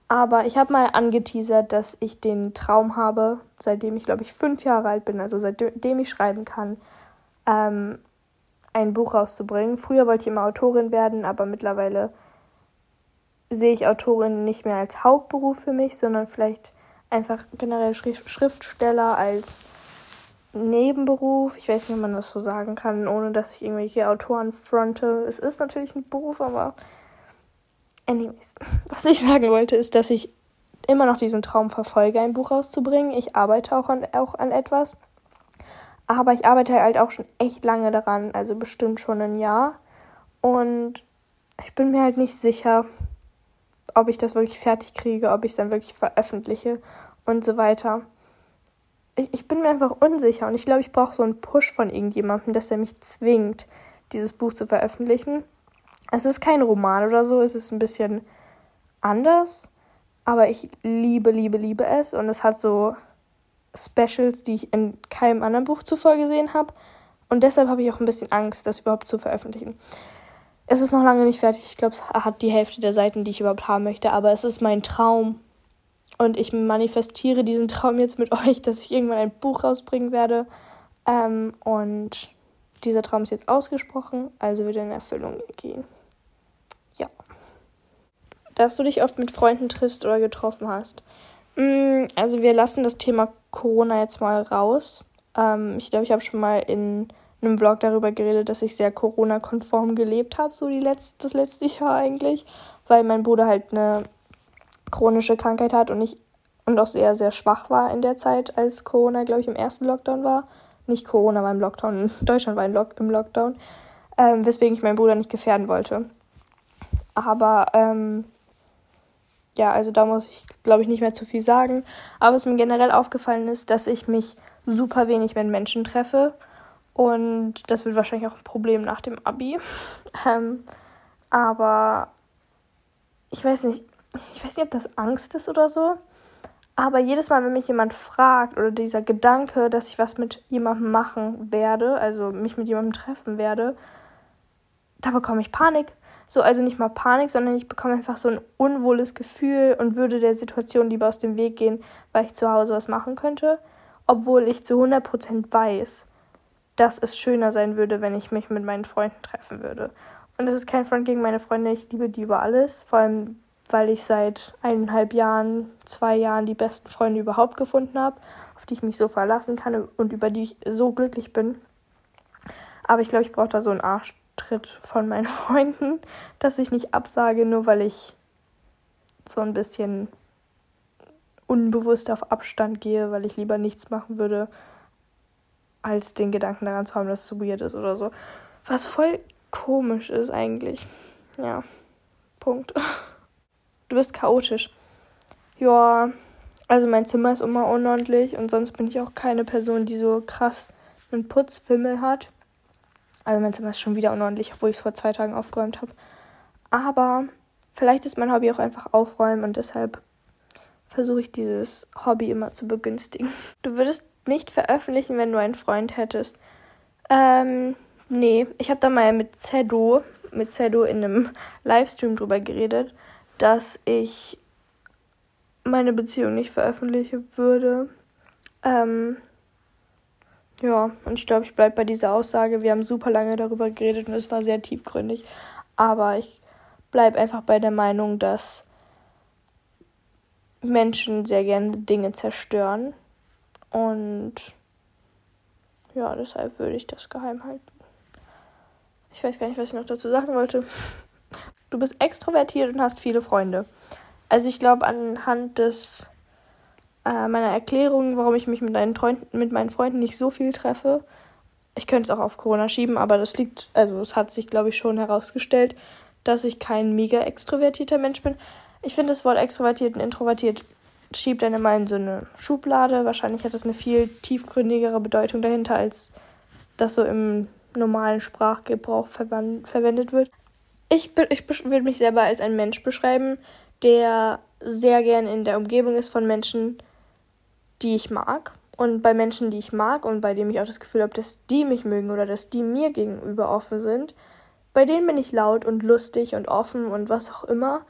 [SPEAKER 1] Aber ich habe mal angeteasert, dass ich den Traum habe, seitdem ich, glaube ich, fünf Jahre alt bin, also seitdem ich schreiben kann, ähm, ein Buch rauszubringen. Früher wollte ich immer Autorin werden, aber mittlerweile sehe ich Autorin nicht mehr als Hauptberuf für mich, sondern vielleicht einfach generell Schriftsteller als Nebenberuf. Ich weiß nicht, wie man das so sagen kann, ohne dass ich irgendwelche Autoren fronte. Es ist natürlich ein Beruf, aber anyways. [LAUGHS] Was ich sagen wollte, ist, dass ich immer noch diesen Traum verfolge, ein Buch rauszubringen. Ich arbeite auch an, auch an etwas. Aber ich arbeite halt auch schon echt lange daran, also bestimmt schon ein Jahr. Und ich bin mir halt nicht sicher, ob ich das wirklich fertig kriege, ob ich es dann wirklich veröffentliche und so weiter. Ich, ich bin mir einfach unsicher und ich glaube, ich brauche so einen Push von irgendjemandem, dass er mich zwingt, dieses Buch zu veröffentlichen. Es ist kein Roman oder so, es ist ein bisschen anders, aber ich liebe, liebe, liebe es und es hat so Specials, die ich in keinem anderen Buch zuvor gesehen habe und deshalb habe ich auch ein bisschen Angst, das überhaupt zu veröffentlichen. Es ist noch lange nicht fertig. Ich glaube, es hat die Hälfte der Seiten, die ich überhaupt haben möchte. Aber es ist mein Traum. Und ich manifestiere diesen Traum jetzt mit [LAUGHS] euch, dass ich irgendwann ein Buch rausbringen werde. Ähm, und dieser Traum ist jetzt ausgesprochen, also wird er in Erfüllung gehen. Ja. Dass du dich oft mit Freunden triffst oder getroffen hast. Mm, also wir lassen das Thema Corona jetzt mal raus. Ähm, ich glaube, ich habe schon mal in in einem Vlog darüber geredet, dass ich sehr Corona-konform gelebt habe, so die letzt, das letzte Jahr eigentlich, weil mein Bruder halt eine chronische Krankheit hat und ich und auch sehr, sehr schwach war in der Zeit, als Corona, glaube ich, im ersten Lockdown war. Nicht Corona war im Lockdown, [LAUGHS] Deutschland war im Lockdown, ähm, weswegen ich meinen Bruder nicht gefährden wollte. Aber ähm, ja, also da muss ich, glaube ich, nicht mehr zu viel sagen. Aber was mir generell aufgefallen ist, dass ich mich super wenig mit Menschen treffe und das wird wahrscheinlich auch ein Problem nach dem Abi. [LAUGHS] ähm, aber ich weiß nicht, ich weiß nicht, ob das Angst ist oder so. Aber jedes Mal, wenn mich jemand fragt oder dieser Gedanke, dass ich was mit jemandem machen werde, also mich mit jemandem treffen werde, da bekomme ich Panik. So, also nicht mal Panik, sondern ich bekomme einfach so ein unwohles Gefühl und würde der Situation lieber aus dem Weg gehen, weil ich zu Hause was machen könnte. Obwohl ich zu 100% weiß, dass es schöner sein würde, wenn ich mich mit meinen Freunden treffen würde. Und es ist kein Front gegen meine Freunde, ich liebe die über alles, vor allem weil ich seit eineinhalb Jahren, zwei Jahren die besten Freunde überhaupt gefunden habe, auf die ich mich so verlassen kann und über die ich so glücklich bin. Aber ich glaube, ich brauche da so einen Arschtritt von meinen [LAUGHS] Freunden, dass ich nicht absage, nur weil ich so ein bisschen unbewusst auf Abstand gehe, weil ich lieber nichts machen würde, als den Gedanken daran zu haben, dass es so weird ist oder so. Was voll komisch ist eigentlich. Ja, Punkt. [LAUGHS] Du bist chaotisch. Ja, also mein Zimmer ist immer unordentlich und sonst bin ich auch keine Person, die so krass einen Putzfimmel hat. Also mein Zimmer ist schon wieder unordentlich, obwohl ich es vor zwei Tagen aufgeräumt habe. Aber vielleicht ist mein Hobby auch einfach aufräumen und deshalb versuche ich dieses Hobby immer zu begünstigen. Du würdest nicht veröffentlichen, wenn du einen Freund hättest. Ähm, nee, ich habe da mal mit Zedo, mit Zedo in einem Livestream drüber geredet, dass ich meine Beziehung nicht veröffentlichen würde. Ähm, ja, und ich glaube, ich bleibe bei dieser Aussage. Wir haben super lange darüber geredet und es war sehr tiefgründig. Aber ich bleibe einfach bei der Meinung, dass Menschen sehr gerne Dinge zerstören. Und ja, deshalb würde ich das geheim halten. Ich weiß gar nicht, was ich noch dazu sagen wollte. Du bist extrovertiert und hast viele Freunde. Also ich glaube, anhand des äh, meiner Erklärung, warum ich mich mit meinen, Freunden, mit meinen Freunden nicht so viel treffe, ich könnte es auch auf Corona schieben, aber das liegt, also es hat sich, glaube ich, schon herausgestellt, dass ich kein mega extrovertierter Mensch bin. Ich finde das Wort extrovertiert und introvertiert schiebt dann immer in so eine Schublade. Wahrscheinlich hat das eine viel tiefgründigere Bedeutung dahinter, als das so im normalen Sprachgebrauch verwendet wird. Ich, ich würde mich selber als ein Mensch beschreiben, der sehr gern in der Umgebung ist von Menschen, die ich mag. Und bei Menschen, die ich mag und bei denen ich auch das Gefühl habe, dass die mich mögen oder dass die mir gegenüber offen sind, bei denen bin ich laut und lustig und offen und was auch immer.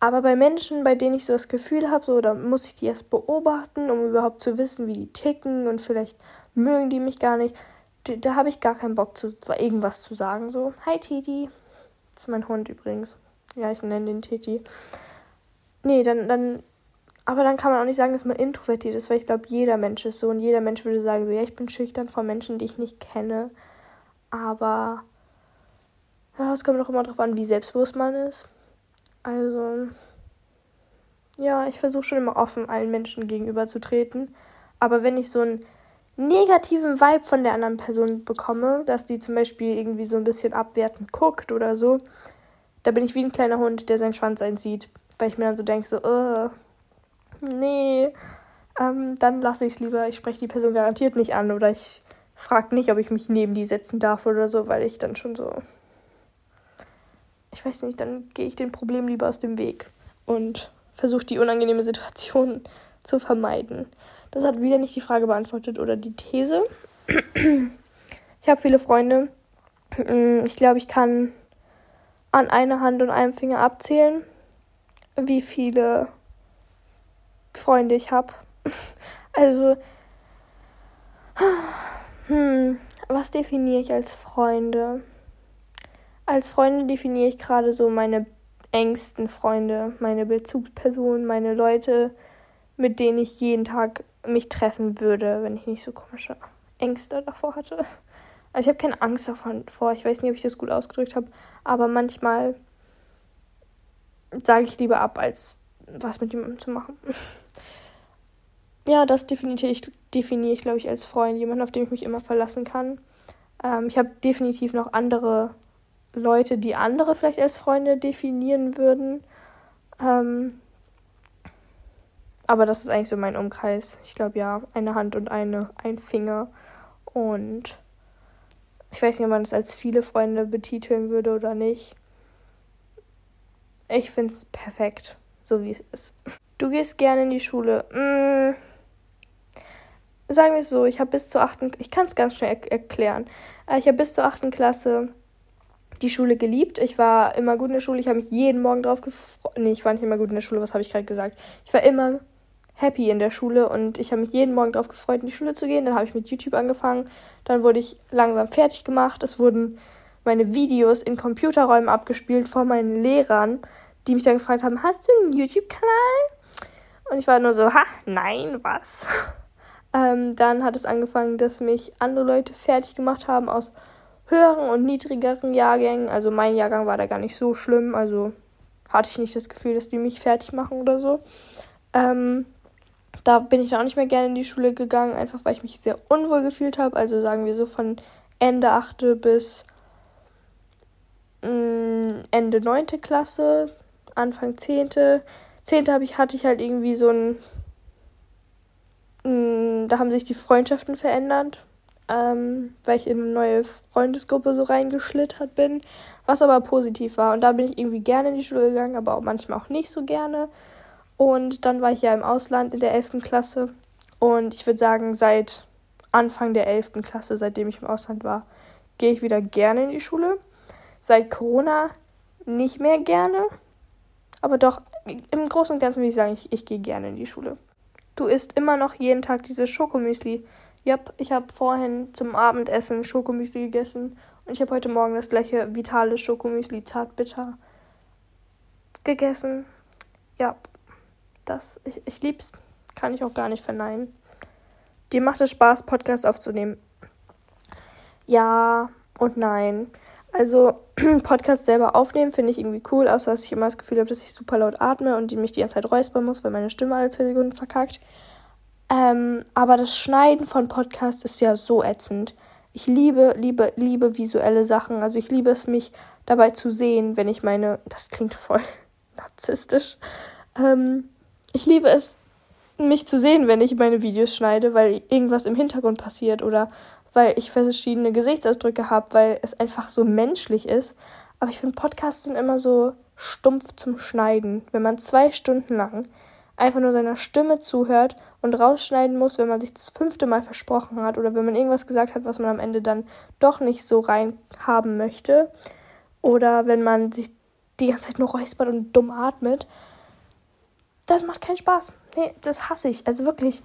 [SPEAKER 1] Aber bei Menschen, bei denen ich so das Gefühl habe, so, da muss ich die erst beobachten, um überhaupt zu wissen, wie die ticken und vielleicht mögen die mich gar nicht. Da, da habe ich gar keinen Bock, zu, irgendwas zu sagen. So, hi Titi. Das ist mein Hund übrigens. Ja, ich nenne den Titi. Nee, dann, dann, aber dann kann man auch nicht sagen, dass man introvertiert ist, weil ich glaube, jeder Mensch ist so und jeder Mensch würde sagen, so, ja, ich bin schüchtern vor Menschen, die ich nicht kenne. Aber ja, es kommt auch immer darauf an, wie selbstbewusst man ist. Also, ja, ich versuche schon immer offen allen Menschen gegenüber zu treten. Aber wenn ich so einen negativen Vibe von der anderen Person bekomme, dass die zum Beispiel irgendwie so ein bisschen abwertend guckt oder so, da bin ich wie ein kleiner Hund, der seinen Schwanz einzieht. Weil ich mir dann so denke, so, uh, nee, ähm, dann lasse ich es lieber. Ich spreche die Person garantiert nicht an oder ich frage nicht, ob ich mich neben die setzen darf oder so, weil ich dann schon so ich weiß nicht, dann gehe ich den Problem lieber aus dem Weg und versuche die unangenehme Situation zu vermeiden. Das hat wieder nicht die Frage beantwortet oder die These. Ich habe viele Freunde. Mm, ich glaube, ich kann an einer Hand und einem Finger abzählen, wie viele Freunde ich habe. Also, hm, was definiere ich als Freunde? Als Freunde definiere ich gerade so meine engsten Freunde, meine Bezugspersonen, meine Leute, mit denen ich jeden Tag mich treffen würde, wenn ich nicht so komische Ängste davor hatte. Also ich habe keine Angst davor. Ich weiß nicht, ob ich das gut ausgedrückt habe, aber manchmal sage ich lieber ab, als was mit jemandem zu machen. Ja, das definiere ich, definiere ich, glaube ich, als Freund, jemand, auf den ich mich immer verlassen kann. Ähm, ich habe definitiv noch andere Leute, die andere vielleicht als Freunde definieren würden. Ähm, aber das ist eigentlich so mein Umkreis. Ich glaube ja, eine Hand und eine, ein Finger. Und ich weiß nicht, ob man es als viele Freunde betiteln würde oder nicht. Ich finde es perfekt, so wie es ist. Du gehst gerne in die Schule. Mmh. Sagen wir es so, ich habe bis zur achten, ich kann es ganz schnell er erklären. Äh, ich habe bis zur achten Klasse die Schule geliebt. Ich war immer gut in der Schule. Ich habe mich jeden Morgen drauf gefreut. Nee, ich war nicht immer gut in der Schule. Was habe ich gerade gesagt? Ich war immer happy in der Schule und ich habe mich jeden Morgen drauf gefreut, in die Schule zu gehen. Dann habe ich mit YouTube angefangen. Dann wurde ich langsam fertig gemacht. Es wurden meine Videos in Computerräumen abgespielt von meinen Lehrern, die mich dann gefragt haben: Hast du einen YouTube-Kanal? Und ich war nur so: Ha, nein, was? Ähm, dann hat es angefangen, dass mich andere Leute fertig gemacht haben aus höheren und niedrigeren Jahrgängen. Also mein Jahrgang war da gar nicht so schlimm. Also hatte ich nicht das Gefühl, dass die mich fertig machen oder so. Ähm, da bin ich auch nicht mehr gerne in die Schule gegangen, einfach weil ich mich sehr unwohl gefühlt habe. Also sagen wir so von Ende 8. bis mh, mm, Ende 9. Klasse, Anfang 10. 10. Hab ich, hatte ich halt irgendwie so ein. Mm, da haben sich die Freundschaften verändert ähm, weil ich in eine neue Freundesgruppe so reingeschlittert bin, was aber positiv war. Und da bin ich irgendwie gerne in die Schule gegangen, aber auch manchmal auch nicht so gerne. Und dann war ich ja im Ausland in der 11. Klasse. Und ich würde sagen, seit Anfang der 11. Klasse, seitdem ich im Ausland war, gehe ich wieder gerne in die Schule. Seit Corona nicht mehr gerne. Aber doch, im Großen und Ganzen würde ich sagen, ich, ich gehe gerne in die Schule. Du isst immer noch jeden Tag dieses Schokomüsli. Yep, ich habe vorhin zum Abendessen Schokomüsli gegessen und ich habe heute Morgen das gleiche vitale Schokomüsli zartbitter gegessen. Ja, das, ich, ich lieb's. Kann ich auch gar nicht verneinen. Dir macht es Spaß, Podcasts aufzunehmen? Ja und nein. Also, [CLEARS THROAT] Podcast selber aufnehmen finde ich irgendwie cool, außer dass ich immer das Gefühl habe, dass ich super laut atme und mich die ganze Zeit räuspern muss, weil meine Stimme alle zwei Sekunden verkackt. Ähm, aber das Schneiden von Podcasts ist ja so ätzend. Ich liebe, liebe, liebe visuelle Sachen. Also ich liebe es, mich dabei zu sehen, wenn ich meine. Das klingt voll [LAUGHS] narzisstisch. Ähm, ich liebe es, mich zu sehen, wenn ich meine Videos schneide, weil irgendwas im Hintergrund passiert oder weil ich verschiedene Gesichtsausdrücke habe, weil es einfach so menschlich ist. Aber ich finde, Podcasts sind immer so stumpf zum Schneiden. Wenn man zwei Stunden lang einfach nur seiner Stimme zuhört und rausschneiden muss, wenn man sich das fünfte Mal versprochen hat oder wenn man irgendwas gesagt hat, was man am Ende dann doch nicht so rein haben möchte. Oder wenn man sich die ganze Zeit nur räuspert und dumm atmet. Das macht keinen Spaß. Nee, das hasse ich. Also wirklich.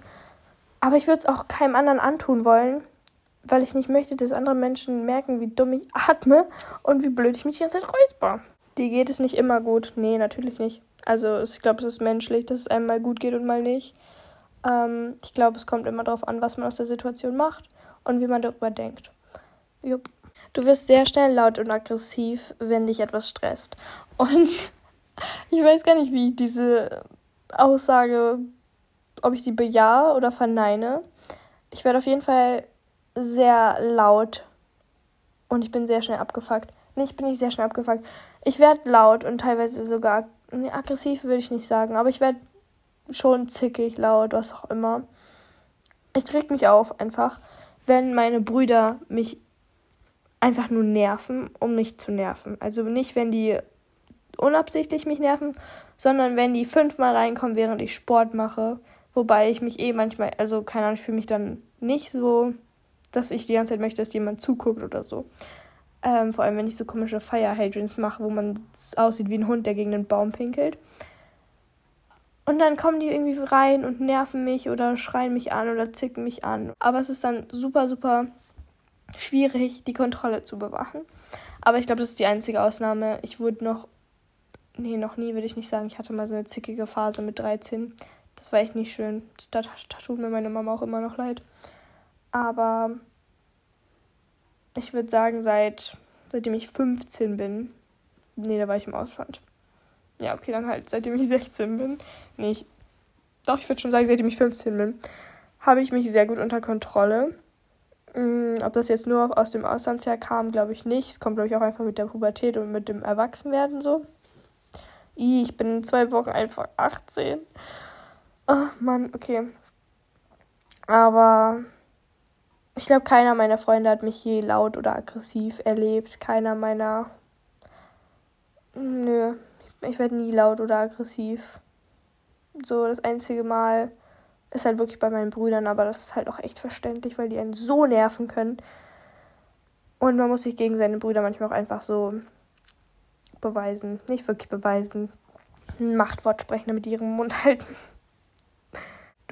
[SPEAKER 1] Aber ich würde es auch keinem anderen antun wollen, weil ich nicht möchte, dass andere Menschen merken, wie dumm ich atme und wie blöd ich mich die ganze Zeit räusper. Die geht es nicht immer gut. Nee, natürlich nicht. Also ich glaube, es ist menschlich, dass es einem mal gut geht und mal nicht. Ähm, ich glaube, es kommt immer darauf an, was man aus der Situation macht und wie man darüber denkt. Jupp. Du wirst sehr schnell laut und aggressiv, wenn dich etwas stresst. Und [LAUGHS] ich weiß gar nicht, wie ich diese Aussage, ob ich die bejahe oder verneine. Ich werde auf jeden Fall sehr laut und ich bin sehr schnell abgefuckt. Nicht bin ich sehr schnell abgefuckt. Ich werde laut und teilweise sogar nee, aggressiv würde ich nicht sagen, aber ich werde schon zickig, laut, was auch immer. Ich reg mich auf einfach, wenn meine Brüder mich einfach nur nerven, um mich zu nerven. Also nicht, wenn die unabsichtlich mich nerven, sondern wenn die fünfmal reinkommen, während ich Sport mache. Wobei ich mich eh manchmal, also keine Ahnung, ich fühle mich dann nicht so dass ich die ganze Zeit möchte, dass jemand zuguckt oder so. Ähm, vor allem, wenn ich so komische Fire Hydrants mache, wo man aussieht wie ein Hund, der gegen den Baum pinkelt. Und dann kommen die irgendwie rein und nerven mich oder schreien mich an oder zicken mich an. Aber es ist dann super, super schwierig, die Kontrolle zu bewachen. Aber ich glaube, das ist die einzige Ausnahme. Ich wurde noch, nee, noch nie würde ich nicht sagen, ich hatte mal so eine zickige Phase mit 13. Das war echt nicht schön. Da, da tut mir meine Mama auch immer noch leid. Aber ich würde sagen, seit seitdem ich 15 bin. Nee, da war ich im Ausland. Ja, okay, dann halt seitdem ich 16 bin. Nee, ich, doch, ich würde schon sagen, seitdem ich 15 bin, habe ich mich sehr gut unter Kontrolle. Mhm, ob das jetzt nur aus dem Auslandsjahr kam, glaube ich nicht. Es kommt, glaube ich, auch einfach mit der Pubertät und mit dem Erwachsenwerden so. ich bin in zwei Wochen einfach 18. Oh Mann, okay. Aber ich glaube, keiner meiner Freunde hat mich je laut oder aggressiv erlebt. Keiner meiner. Nö, ich werde nie laut oder aggressiv. So, das einzige Mal ist halt wirklich bei meinen Brüdern, aber das ist halt auch echt verständlich, weil die einen so nerven können. Und man muss sich gegen seine Brüder manchmal auch einfach so beweisen. Nicht wirklich beweisen. Ein Machtwort sprechen, damit die ihren Mund [LAUGHS] halten.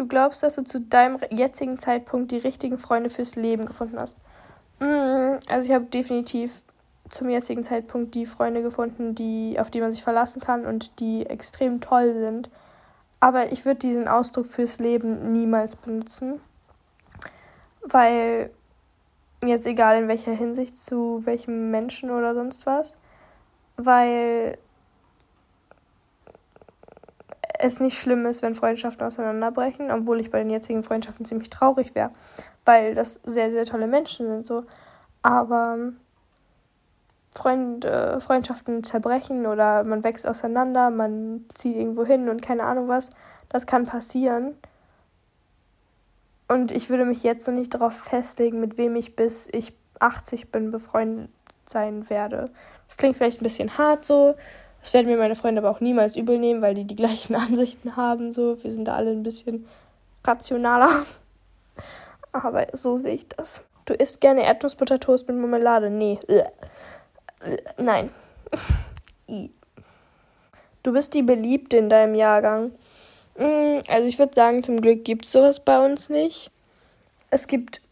[SPEAKER 1] Du glaubst, dass du zu deinem jetzigen Zeitpunkt die richtigen Freunde fürs Leben gefunden hast? Mm, also ich habe definitiv zum jetzigen Zeitpunkt die Freunde gefunden, die, auf die man sich verlassen kann und die extrem toll sind. Aber ich würde diesen Ausdruck fürs Leben niemals benutzen. Weil jetzt egal in welcher Hinsicht zu welchem Menschen oder sonst was. Weil es nicht schlimm ist, wenn Freundschaften auseinanderbrechen, obwohl ich bei den jetzigen Freundschaften ziemlich traurig wäre, weil das sehr, sehr tolle Menschen sind so. Aber Freund, äh, Freundschaften zerbrechen oder man wächst auseinander, man zieht irgendwo hin und keine Ahnung was, das kann passieren. Und ich würde mich jetzt noch nicht darauf festlegen, mit wem ich bis ich 80 bin befreundet sein werde. Das klingt vielleicht ein bisschen hart so, das werden mir meine Freunde aber auch niemals übel nehmen, weil die die gleichen [LAUGHS] Ansichten haben. So, wir sind da alle ein bisschen rationaler. Aber so sehe ich das. Du isst gerne Erdnussbuttertoast mit Marmelade? Nee. Nein. [LAUGHS] Du bist die Beliebte in deinem Jahrgang. Mm, also ich würde sagen, zum Glück gibt es sowas bei uns nicht. Es gibt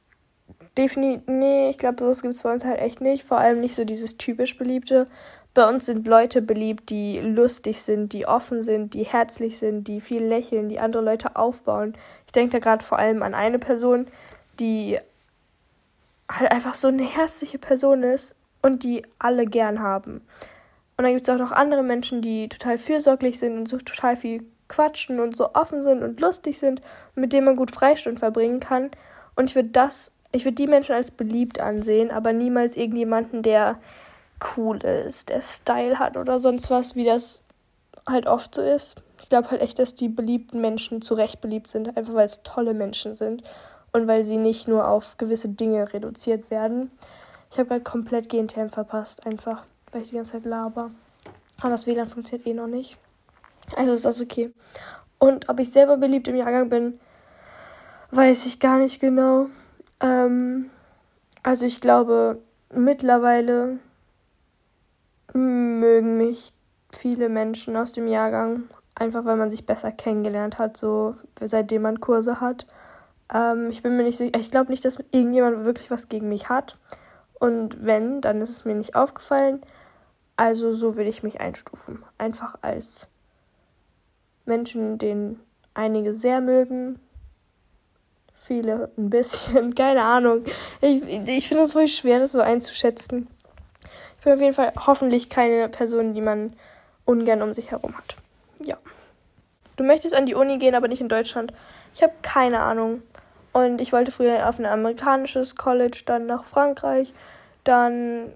[SPEAKER 1] definitiv, nee, ich glaube, sowas gibt es bei uns halt echt nicht. Vor allem nicht so dieses typisch Beliebte. Bei uns sind Leute beliebt, die lustig sind, die offen sind, die herzlich sind, die viel lächeln, die andere Leute aufbauen. Ich denke da gerade vor allem an eine Person, die halt einfach so eine herzliche Person ist und die alle gern haben. Und dann gibt es auch noch andere Menschen, die total fürsorglich sind und so total viel quatschen und so offen sind und lustig sind, mit denen man gut Freistunden verbringen kann. Und ich würde das, ich würde die Menschen als beliebt ansehen, aber niemals irgendjemanden, der cool ist, der Style hat oder sonst was, wie das halt oft so ist. Ich glaube halt echt, dass die beliebten Menschen zu Recht beliebt sind, einfach weil es tolle Menschen sind und weil sie nicht nur auf gewisse Dinge reduziert werden. Ich habe gerade komplett GNTM verpasst, einfach weil ich die ganze Zeit laber. Aber das WLAN funktioniert eh noch nicht. Also ist das okay. Und ob ich selber beliebt im Jahrgang bin, weiß ich gar nicht genau. Ähm, also ich glaube, mittlerweile mögen mich viele Menschen aus dem Jahrgang, einfach weil man sich besser kennengelernt hat, so seitdem man Kurse hat. Ähm, ich bin mir nicht sicher, ich glaube nicht, dass irgendjemand wirklich was gegen mich hat. Und wenn, dann ist es mir nicht aufgefallen. Also so will ich mich einstufen. Einfach als Menschen, den einige sehr mögen, viele ein bisschen, [LAUGHS] keine Ahnung. Ich, ich finde es voll schwer, das so einzuschätzen. Bin auf jeden Fall hoffentlich keine Person, die man ungern um sich herum hat. Ja. Du möchtest an die Uni gehen, aber nicht in Deutschland. Ich habe keine Ahnung. Und ich wollte früher auf ein amerikanisches College, dann nach Frankreich, dann,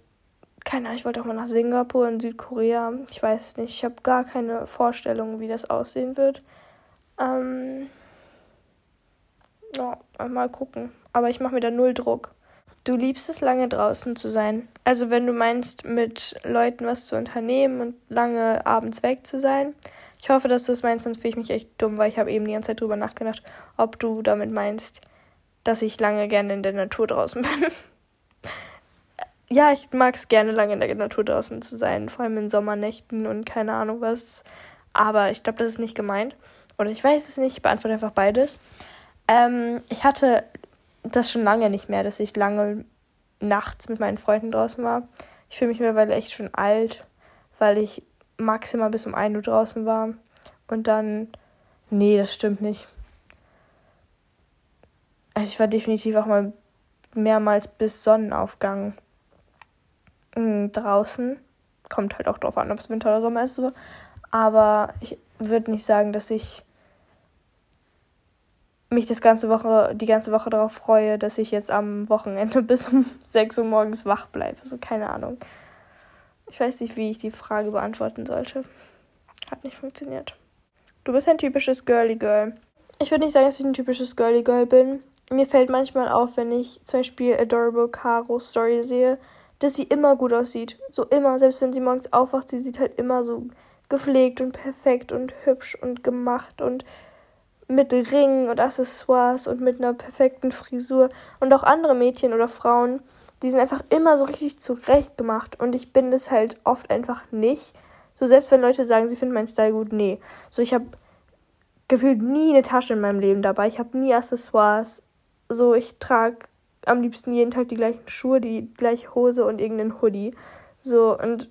[SPEAKER 1] keine Ahnung, ich wollte auch mal nach Singapur und Südkorea. Ich weiß nicht, ich habe gar keine Vorstellung, wie das aussehen wird. Ähm, ja, mal gucken. Aber ich mache mir da null Druck. Du liebst es, lange draußen zu sein. Also wenn du meinst, mit Leuten was zu unternehmen und lange abends weg zu sein. Ich hoffe, dass du es meinst, sonst fühle ich mich echt dumm, weil ich habe eben die ganze Zeit drüber nachgedacht, ob du damit meinst, dass ich lange gerne in der Natur draußen [LAUGHS] bin. ja, ich mag es gerne, lange in der Natur draußen zu sein, vor allem in Sommernächten und keine Ahnung was. Aber ich glaube, das ist nicht gemeint. Oder ich weiß es nicht, ich beantworte einfach beides. Ähm, ich hatte das schon lange nicht mehr, dass ich lange nachts mit meinen Freunden draußen war. Ich fühle mich mittlerweile echt schon alt, weil ich maximal bis um 1 Uhr draußen war. Und dann, nee, das stimmt nicht. Also ich war definitiv auch mal mehrmals bis Sonnenaufgang mh, draußen. Kommt halt auch drauf an, ob es Winter oder Sommer ist. So. Aber ich würde nicht sagen, dass ich mich das ganze Woche, die ganze Woche darauf freue, dass ich jetzt am Wochenende [LAUGHS] bis um 6 Uhr morgens wach bleibe. Also keine Ahnung. Ich weiß nicht, wie ich die Frage beantworten sollte. Hat nicht funktioniert. Du bist ein typisches Girly Girl. Ich würde nicht sagen, dass ich ein typisches Girly Girl bin. Mir fällt manchmal auf, wenn ich zum Beispiel Adorable Caro Story sehe, dass sie immer gut aussieht. So immer, selbst wenn sie morgens aufwacht, sie sieht halt immer so gepflegt und perfekt und hübsch und gemacht und mit Ringen und Accessoires und mit einer perfekten Frisur. Und auch andere Mädchen oder Frauen, die sind einfach immer so richtig zurecht gemacht. Und ich bin es halt oft einfach nicht. So selbst wenn Leute sagen, sie finden meinen Style gut, nee. So ich habe gefühlt nie eine Tasche in meinem Leben dabei. Ich habe nie Accessoires. So ich trage am liebsten jeden Tag die gleichen Schuhe, die gleiche Hose und irgendeinen Hoodie. So und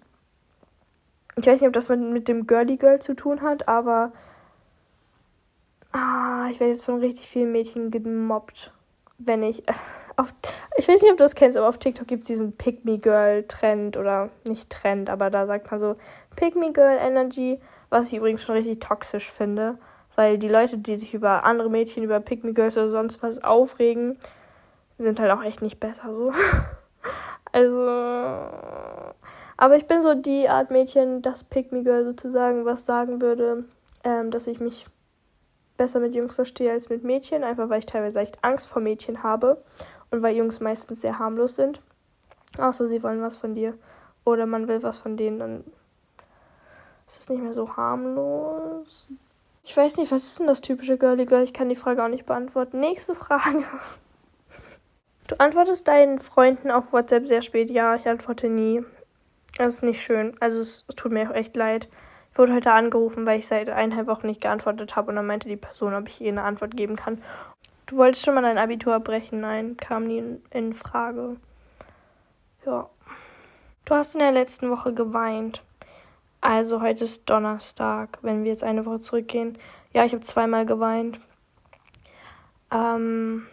[SPEAKER 1] ich weiß nicht, ob das mit, mit dem Girly Girl zu tun hat, aber Ah, ich werde jetzt von richtig vielen Mädchen gemobbt. Wenn ich [LAUGHS] auf. Ich weiß nicht, ob du das kennst, aber auf TikTok gibt es diesen Pick Me Girl Trend oder nicht Trend, aber da sagt man so Pick Me Girl Energy, was ich übrigens schon richtig toxisch finde. Weil die Leute, die sich über andere Mädchen, über Pick Me Girls oder sonst was aufregen, sind halt auch echt nicht besser so. [LAUGHS] also. Aber ich bin so die Art Mädchen, das Pick Me Girl sozusagen was sagen würde, ähm, dass ich mich besser mit Jungs verstehe als mit Mädchen, einfach weil ich teilweise echt Angst vor Mädchen habe und weil Jungs meistens sehr harmlos sind. Außer sie wollen was von dir oder man will was von denen, dann ist es nicht mehr so harmlos. Ich weiß nicht, was ist denn das typische Girly Girl? Ich kann die Frage auch nicht beantworten. Nächste Frage. [LAUGHS] Du antwortest deinen Freunden auf WhatsApp sehr spät. Ja, ich antworte nie. Das ist nicht schön. Also es, es tut mir auch echt leid. Wurde heute angerufen, weil ich seit eineinhalb Wochen nicht geantwortet habe und dann meinte die Person, ob ich ihr eine Antwort geben kann. Du wolltest schon mal dein Abitur abbrechen? Nein, kam nie in, in Frage. Ja. Du hast in der letzten Woche geweint. Also heute ist Donnerstag, wenn wir jetzt eine Woche zurückgehen. Ja, ich habe zweimal geweint. Ähm,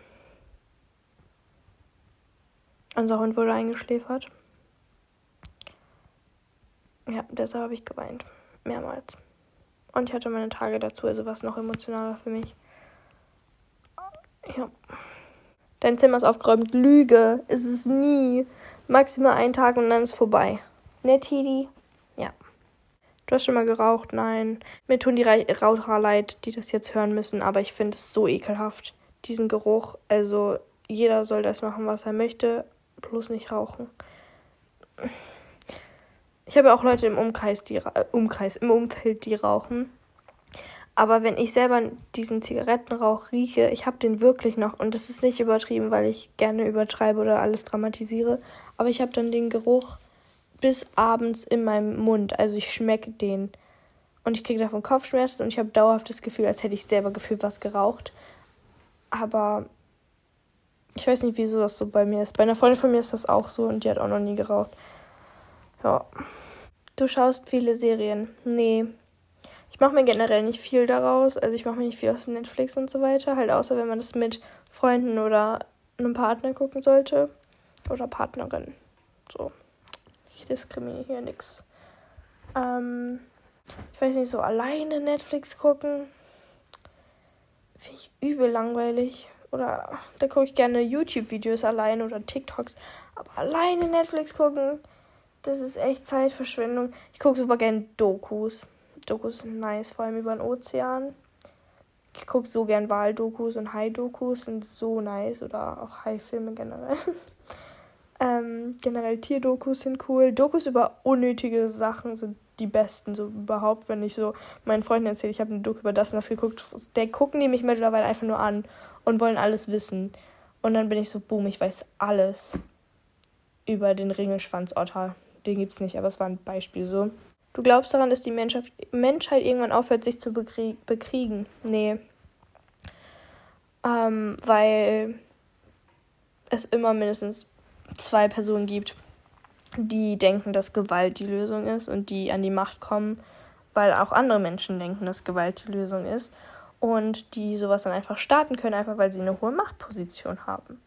[SPEAKER 1] unser Hund wurde eingeschläfert. Ja, deshalb habe ich geweint. Mehrmals. Und ich hatte meine Tage dazu, also war es noch emotionaler für mich. Ja. Dein Zimmer ist aufgeräumt. Lüge. Ist es nie. Maximal einen Tag und dann ist vorbei. Ne, Tidi? Ja. Du hast schon mal geraucht? Nein. Mir tun die Raucher leid, die das jetzt hören müssen, aber ich finde es so ekelhaft. Diesen Geruch. Also, jeder soll das machen, was er möchte. Bloß nicht rauchen. Ich habe auch Leute im Umkreis, die äh, Umkreis, im Umfeld, die rauchen. Aber wenn ich selber diesen Zigarettenrauch rieche, ich habe den wirklich noch und das ist nicht übertrieben, weil ich gerne übertreibe oder alles dramatisiere, aber ich habe dann den Geruch bis abends in meinem Mund, also ich schmecke den und ich kriege davon Kopfschmerzen und ich habe dauerhaft das Gefühl, als hätte ich selber gefühlt was geraucht. Aber ich weiß nicht, wieso das so bei mir ist. Bei einer Freundin von mir ist das auch so und die hat auch noch nie geraucht. Ja. Du schaust viele Serien. Nee. Ich mache mir generell nicht viel daraus. Also ich mache mir nicht viel aus Netflix und so weiter. Halt außer wenn man das mit Freunden oder einem Partner gucken sollte. Oder Partnerin. So. Ich diskriminiere hier nichts. Ähm, ich weiß nicht, so alleine Netflix gucken. Finde ich übel langweilig. Oder da gucke ich gerne YouTube-Videos alleine oder TikToks. Aber alleine Netflix gucken das ist echt Zeitverschwendung. Ich gucke super gerne Dokus. Dokus sind nice, vor allem über den Ozean. Ich gucke so gern Wahldokus und Hai-Dokus sind so nice. Oder auch Hai-Filme generell. [LAUGHS] ähm, generell Tierdokus sind cool. Dokus über unnötige Sachen sind die besten, so überhaupt, wenn ich so meinen Freunden erzähle, ich habe eine Doku über das und das geguckt, der gucken die mich mittlerweile einfach nur an und wollen alles wissen. Und dann bin ich so, boom, ich weiß alles über den Ringelschwanzotter den gibt es nicht, aber es war ein Beispiel so. Du glaubst daran, dass die Menschheit, Menschheit irgendwann aufhört, sich zu bekrieg bekriegen? Nee. Ähm, weil es immer mindestens zwei Personen gibt, die denken, dass Gewalt die Lösung ist und die an die Macht kommen, weil auch andere Menschen denken, dass Gewalt die Lösung ist und die sowas dann einfach starten können, einfach weil sie eine hohe Machtposition haben.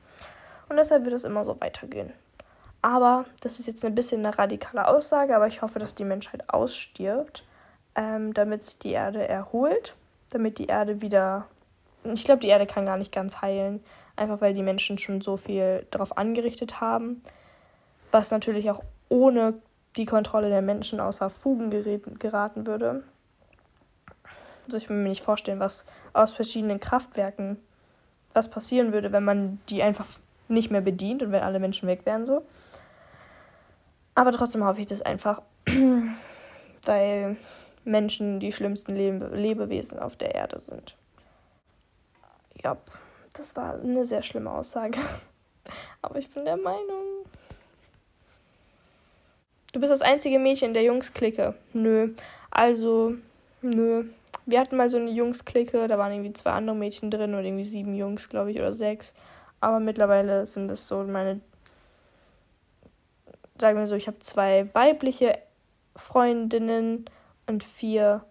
[SPEAKER 1] Und deshalb wird es immer so weitergehen. Aber das ist jetzt ein bisschen eine radikale Aussage, aber ich hoffe, dass die Menschheit ausstirbt, ähm, damit sich die Erde erholt, damit die Erde wieder. Ich glaube, die Erde kann gar nicht ganz heilen, einfach weil die Menschen schon so viel darauf angerichtet haben, was natürlich auch ohne die Kontrolle der Menschen außer Fugen geraten würde. Also ich will mir nicht vorstellen, was aus verschiedenen Kraftwerken was passieren würde, wenn man die einfach nicht mehr bedient und wenn alle Menschen weg wären so. Aber trotzdem hoffe ich das einfach, [CLEARS THROAT] weil Menschen die schlimmsten Lebe Lebewesen auf der Erde sind. Ja, das war eine sehr schlimme Aussage. [LAUGHS] Aber ich bin der Meinung. Du bist das einzige Mädchen der Jungs-Clique. Nö. Also, nö. Wir hatten mal so eine Jungs-Clique, da waren irgendwie zwei andere Mädchen drin oder irgendwie sieben Jungs, glaube ich, oder sechs. Aber mittlerweile sind das so meine sagen wir so, ich habe zwei weibliche Freundinnen und vier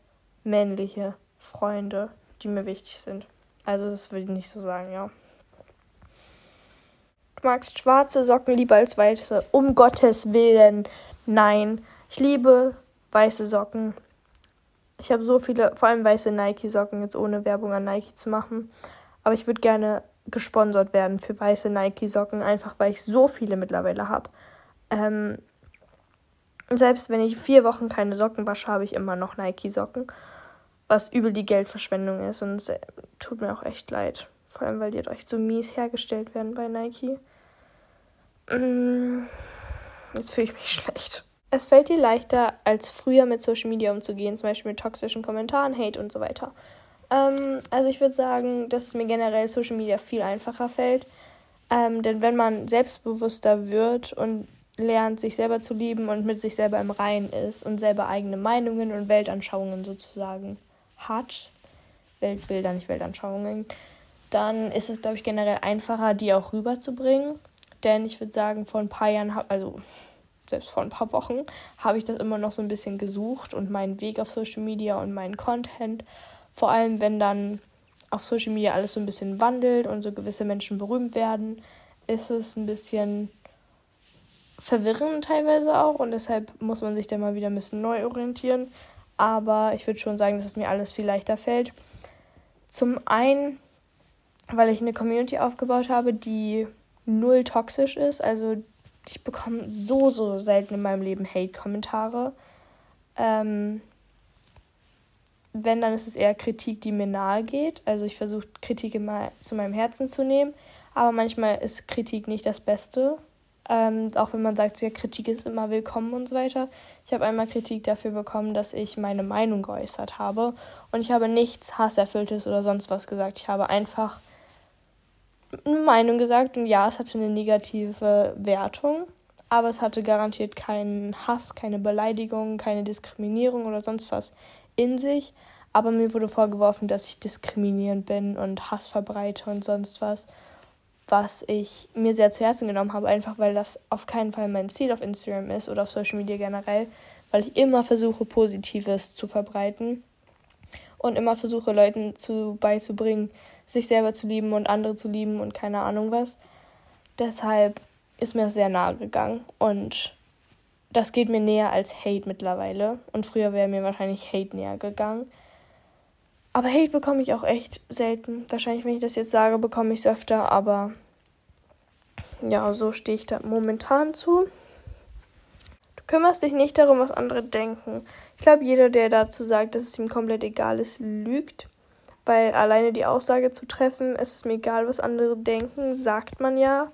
[SPEAKER 1] männliche Freunde, die mir wichtig sind. Also das würde ich nicht so sagen, ja. Du magst schwarze Socken lieber als weiße. Um Gottes Willen. Nein. Ich liebe weiße Socken. Ich habe so viele, vor allem weiße Nike-Socken, jetzt ohne Werbung an Nike zu machen. Aber ich würde gerne gesponsert werden für weiße Nike-Socken, einfach weil ich so viele mittlerweile habe. Ähm, selbst wenn ich vier Wochen keine Socken wasche, habe ich immer noch Nike-Socken. Was übel die Geldverschwendung ist. Und es tut mir auch echt leid. Vor allem, weil die halt echt so mies hergestellt werden bei Nike. Mm, jetzt fühle ich mich [LAUGHS] schlecht. Es fällt dir leichter, als früher mit Social Media umzugehen, zum Beispiel mit toxischen Kommentaren, Hate und so weiter. Ähm, also ich würde sagen, dass es mir generell Social Media viel einfacher fällt. Ähm, denn wenn man selbstbewusster wird und lernt, sich selber zu lieben und mit sich selber im Reinen ist und selber eigene Meinungen und Weltanschauungen sozusagen hat, Weltbilder, nicht Weltanschauungen, dann ist es, glaube ich, generell einfacher, die auch rüberzubringen. Denn ich würde sagen, vor ein paar Jahren, also selbst vor ein paar Wochen, habe ich das immer noch so ein bisschen gesucht und meinen Weg auf Social Media und meinen Content. Vor allem, wenn dann auf Social Media alles so ein bisschen wandelt und so gewisse Menschen berühmt werden, ist es ein bisschen verwirrend teilweise auch und deshalb muss man sich dann mal wieder ein bisschen neu orientieren. Aber ich würde schon sagen, dass es mir alles viel leichter fällt. Zum einen, weil ich eine Community aufgebaut habe, die null toxisch ist. Also ich bekomme so, so selten in meinem Leben Hate-Kommentare. Ähm, wenn, dann ist es eher Kritik, die mir nahe geht. Also ich versuche Kritik immer zu meinem Herzen zu nehmen. Aber manchmal ist Kritik nicht das Beste. Ähm, auch wenn man sagt, ja, Kritik ist immer willkommen und so weiter. Ich habe einmal Kritik dafür bekommen, dass ich meine Meinung geäußert habe. Und ich habe nichts Hasserfülltes oder sonst was gesagt. Ich habe einfach eine Meinung gesagt. Und ja, es hatte eine negative Wertung. Aber es hatte garantiert keinen Hass, keine Beleidigung, keine Diskriminierung oder sonst was in sich. Aber mir wurde vorgeworfen, dass ich diskriminierend bin und Hass verbreite und sonst was was ich mir sehr zu Herzen genommen habe, einfach weil das auf keinen Fall mein Ziel auf Instagram ist oder auf Social Media generell, weil ich immer versuche, Positives zu verbreiten und immer versuche, Leuten zu, beizubringen, sich selber zu lieben und andere zu lieben und keine Ahnung was. Deshalb ist mir das sehr nahe gegangen und das geht mir näher als Hate mittlerweile. Und früher wäre mir wahrscheinlich Hate näher gegangen. Aber Hate bekomme ich auch echt selten. Wahrscheinlich, wenn ich das jetzt sage, bekomme ich es öfter, aber ja, so stehe ich da momentan zu. Du kümmerst dich nicht darum, was andere denken. Ich glaube, jeder, der dazu sagt, dass es ihm komplett egal ist, lügt. Weil alleine die Aussage zu treffen, es ist mir egal, was andere denken, sagt man ja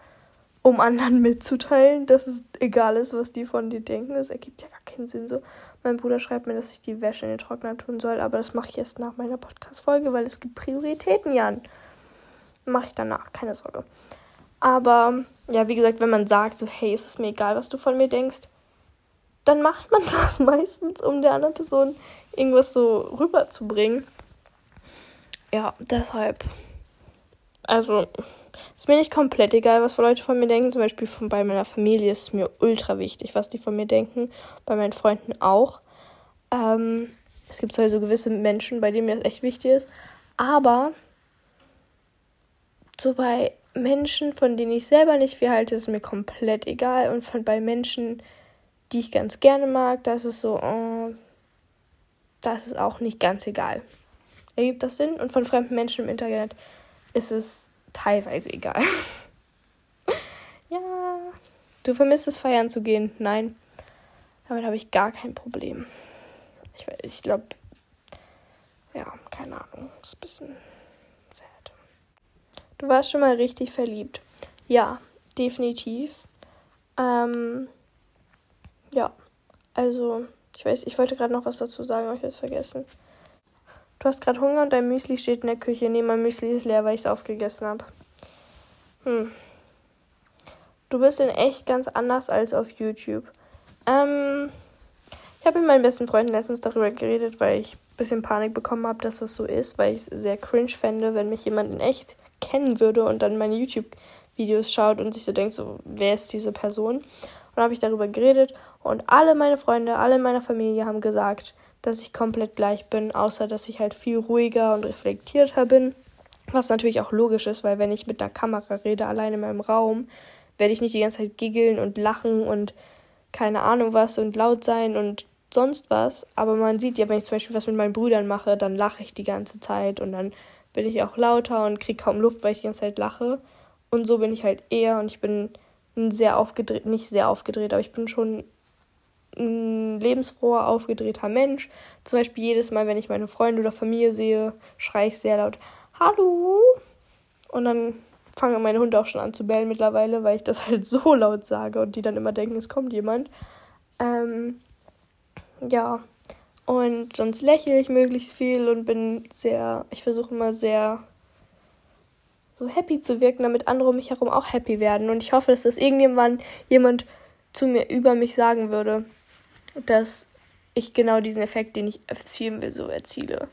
[SPEAKER 1] um anderen mitzuteilen, dass es egal ist, was die von dir denken. Das ergibt ja gar keinen Sinn so. Mein Bruder schreibt mir, dass ich die Wäsche in den Trockner tun soll, aber das mache ich erst nach meiner Podcast-Folge, weil es gibt Prioritäten, Jan. Mache ich danach, keine Sorge. Aber ja, wie gesagt, wenn man sagt, so, hey, es ist mir egal, was du von mir denkst, dann macht man [LAUGHS] das meistens, um der anderen Person irgendwas so rüberzubringen. Ja, deshalb. Also, ist mir nicht komplett egal, was Leute von mir denken. Zum Beispiel von, bei meiner Familie ist es mir ultra wichtig, was die von mir denken. Bei meinen Freunden auch. Ähm, es gibt halt so gewisse Menschen, bei denen mir das echt wichtig ist. Aber so bei Menschen, von denen ich selber nicht viel halte, ist es mir komplett egal. Und von bei Menschen, die ich ganz gerne mag, das ist so, oh, das ist auch nicht ganz egal. Ergibt das Sinn? Und von fremden Menschen im Internet ist es teilweise egal. [LAUGHS] ja, du vermisst es, feiern zu gehen. Nein, damit habe ich gar kein Problem. Ich, ich glaube, ja, keine Ahnung, ist ein bisschen sad. Du warst schon mal richtig verliebt. Ja, definitiv. Ähm, ja, also, ich weiß, ich wollte gerade noch was dazu sagen, aber ich habe es vergessen. Du hast gerade Hunger und dein Müsli steht in der Küche. Nee, mein Müsli ist leer, weil ich es aufgegessen habe. Hm. Du bist in echt ganz anders als auf YouTube. Ähm, ich habe mit meinen besten Freunden letztens darüber geredet, weil ich ein bisschen Panik bekommen habe, dass das so ist, weil ich es sehr cringe fände, wenn mich jemand in echt kennen würde und dann meine YouTube-Videos schaut und sich so denkt, so, wer ist diese Person? Und habe ich darüber geredet und alle meine Freunde, alle in meiner Familie haben gesagt, dass ich komplett gleich bin, außer dass ich halt viel ruhiger und reflektierter bin. Was natürlich auch logisch ist, weil wenn ich mit einer Kamera rede, allein in meinem Raum, werde ich nicht die ganze Zeit giggeln und lachen und keine Ahnung was und laut sein und sonst was. Aber man sieht ja, wenn ich zum Beispiel was mit meinen Brüdern mache, dann lache ich die ganze Zeit und dann bin ich auch lauter und kriege kaum Luft, weil ich die ganze Zeit lache. Und so bin ich halt eher und ich bin sehr aufgedreht, nicht sehr aufgedreht, aber ich bin schon ein lebensfroher, aufgedrehter Mensch. Zum Beispiel jedes Mal, wenn ich meine Freunde oder Familie sehe, schreie ich sehr laut Hallo. Und dann fangen meine Hunde auch schon an zu bellen mittlerweile, weil ich das halt [LAUGHS] so laut sage und die dann immer denken, es kommt jemand. Ähm, ja. Und sonst lächle ich möglichst viel und bin sehr, ich versuche immer sehr so happy zu wirken, damit andere um mich herum auch happy werden. Und ich hoffe, dass das irgendjemand jemand zu mir über mich sagen würde, dass ich genau diesen Effekt, den ich erzielen will, so erziele.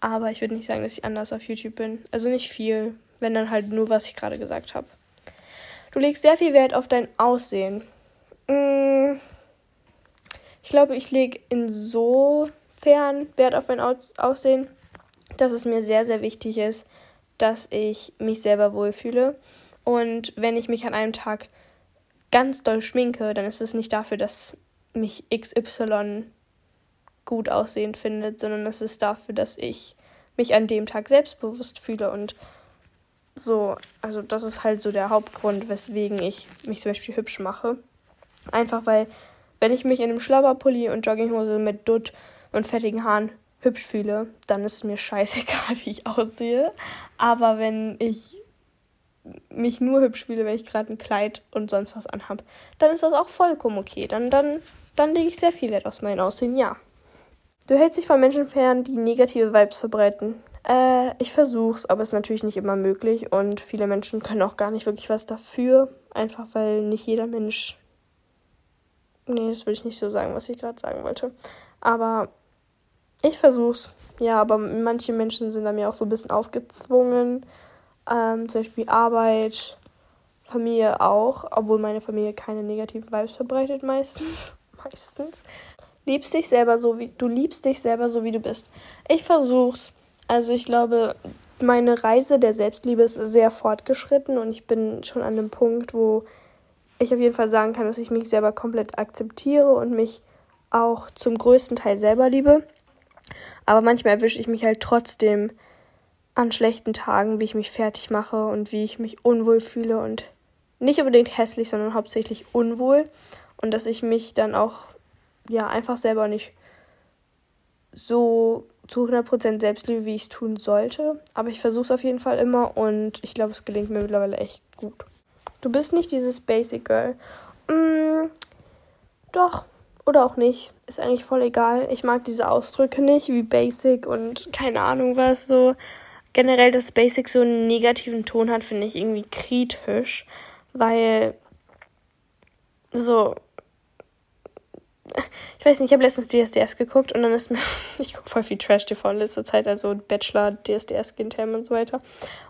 [SPEAKER 1] Aber ich würde nicht sagen, dass ich anders auf YouTube bin. Also nicht viel, wenn dann halt nur, was ich gerade gesagt habe. Du legst sehr viel Wert auf dein Aussehen. Mm, ich glaube, ich lege insofern Wert auf mein Aussehen, dass es mir sehr, sehr wichtig ist, dass ich mich selber wohlfühle. Und wenn ich mich an einem Tag ganz doll schminke, dann ist es nicht dafür, dass mich XY gut aussehend findet, sondern es ist dafür, dass ich mich an dem Tag selbstbewusst fühle und so, also das ist halt so der Hauptgrund, weswegen ich mich zum Beispiel hübsch mache. Einfach weil, wenn ich mich in einem Schlabberpulli und Jogginghose mit Dutt und fettigen Haaren hübsch fühle, dann ist mir scheißegal, [LAUGHS] wie ich aussehe. Aber wenn ich mich nur hübsch fühle, wenn ich gerade ein Kleid und sonst was anhab, dann ist das auch vollkommen okay. Dann, dann, dann lege ich sehr viel Wert auf mein Aussehen, ja. Du hältst dich von Menschen fern, die negative Vibes verbreiten. Äh, ich versuch's, aber es ist natürlich nicht immer möglich und viele Menschen können auch gar nicht wirklich was dafür, einfach weil nicht jeder Mensch. Nee, das will ich nicht so sagen, was ich gerade sagen wollte. Aber ich versuch's. Ja, aber manche Menschen sind da mir auch so ein bisschen aufgezwungen. Ähm, zum Beispiel Arbeit, Familie auch, obwohl meine Familie keine negativen Vibes verbreitet meistens. [LAUGHS] meistens. Liebst dich selber so wie du liebst dich selber so wie du bist. Ich versuch's. Also ich glaube, meine Reise der Selbstliebe ist sehr fortgeschritten und ich bin schon an einem Punkt, wo ich auf jeden Fall sagen kann, dass ich mich selber komplett akzeptiere und mich auch zum größten Teil selber liebe. Aber manchmal erwische ich mich halt trotzdem an schlechten Tagen, wie ich mich fertig mache und wie ich mich unwohl fühle und nicht unbedingt hässlich, sondern hauptsächlich unwohl und dass ich mich dann auch ja einfach selber nicht so zu 100% selbst liebe, wie ich es tun sollte, aber ich versuche es auf jeden Fall immer und ich glaube, es gelingt mir mittlerweile echt gut. Du bist nicht dieses Basic Girl. Mm, doch, oder auch nicht. Ist eigentlich voll egal. Ich mag diese Ausdrücke nicht, wie Basic und keine Ahnung was so generell, dass Basic so einen negativen Ton hat, finde ich irgendwie kritisch, weil so ich weiß nicht, ich habe letztens DSDS geguckt und dann ist mir, [LAUGHS] ich gucke voll viel Trash-TV in letzter Zeit, also Bachelor, DSDS, Gintame und so weiter.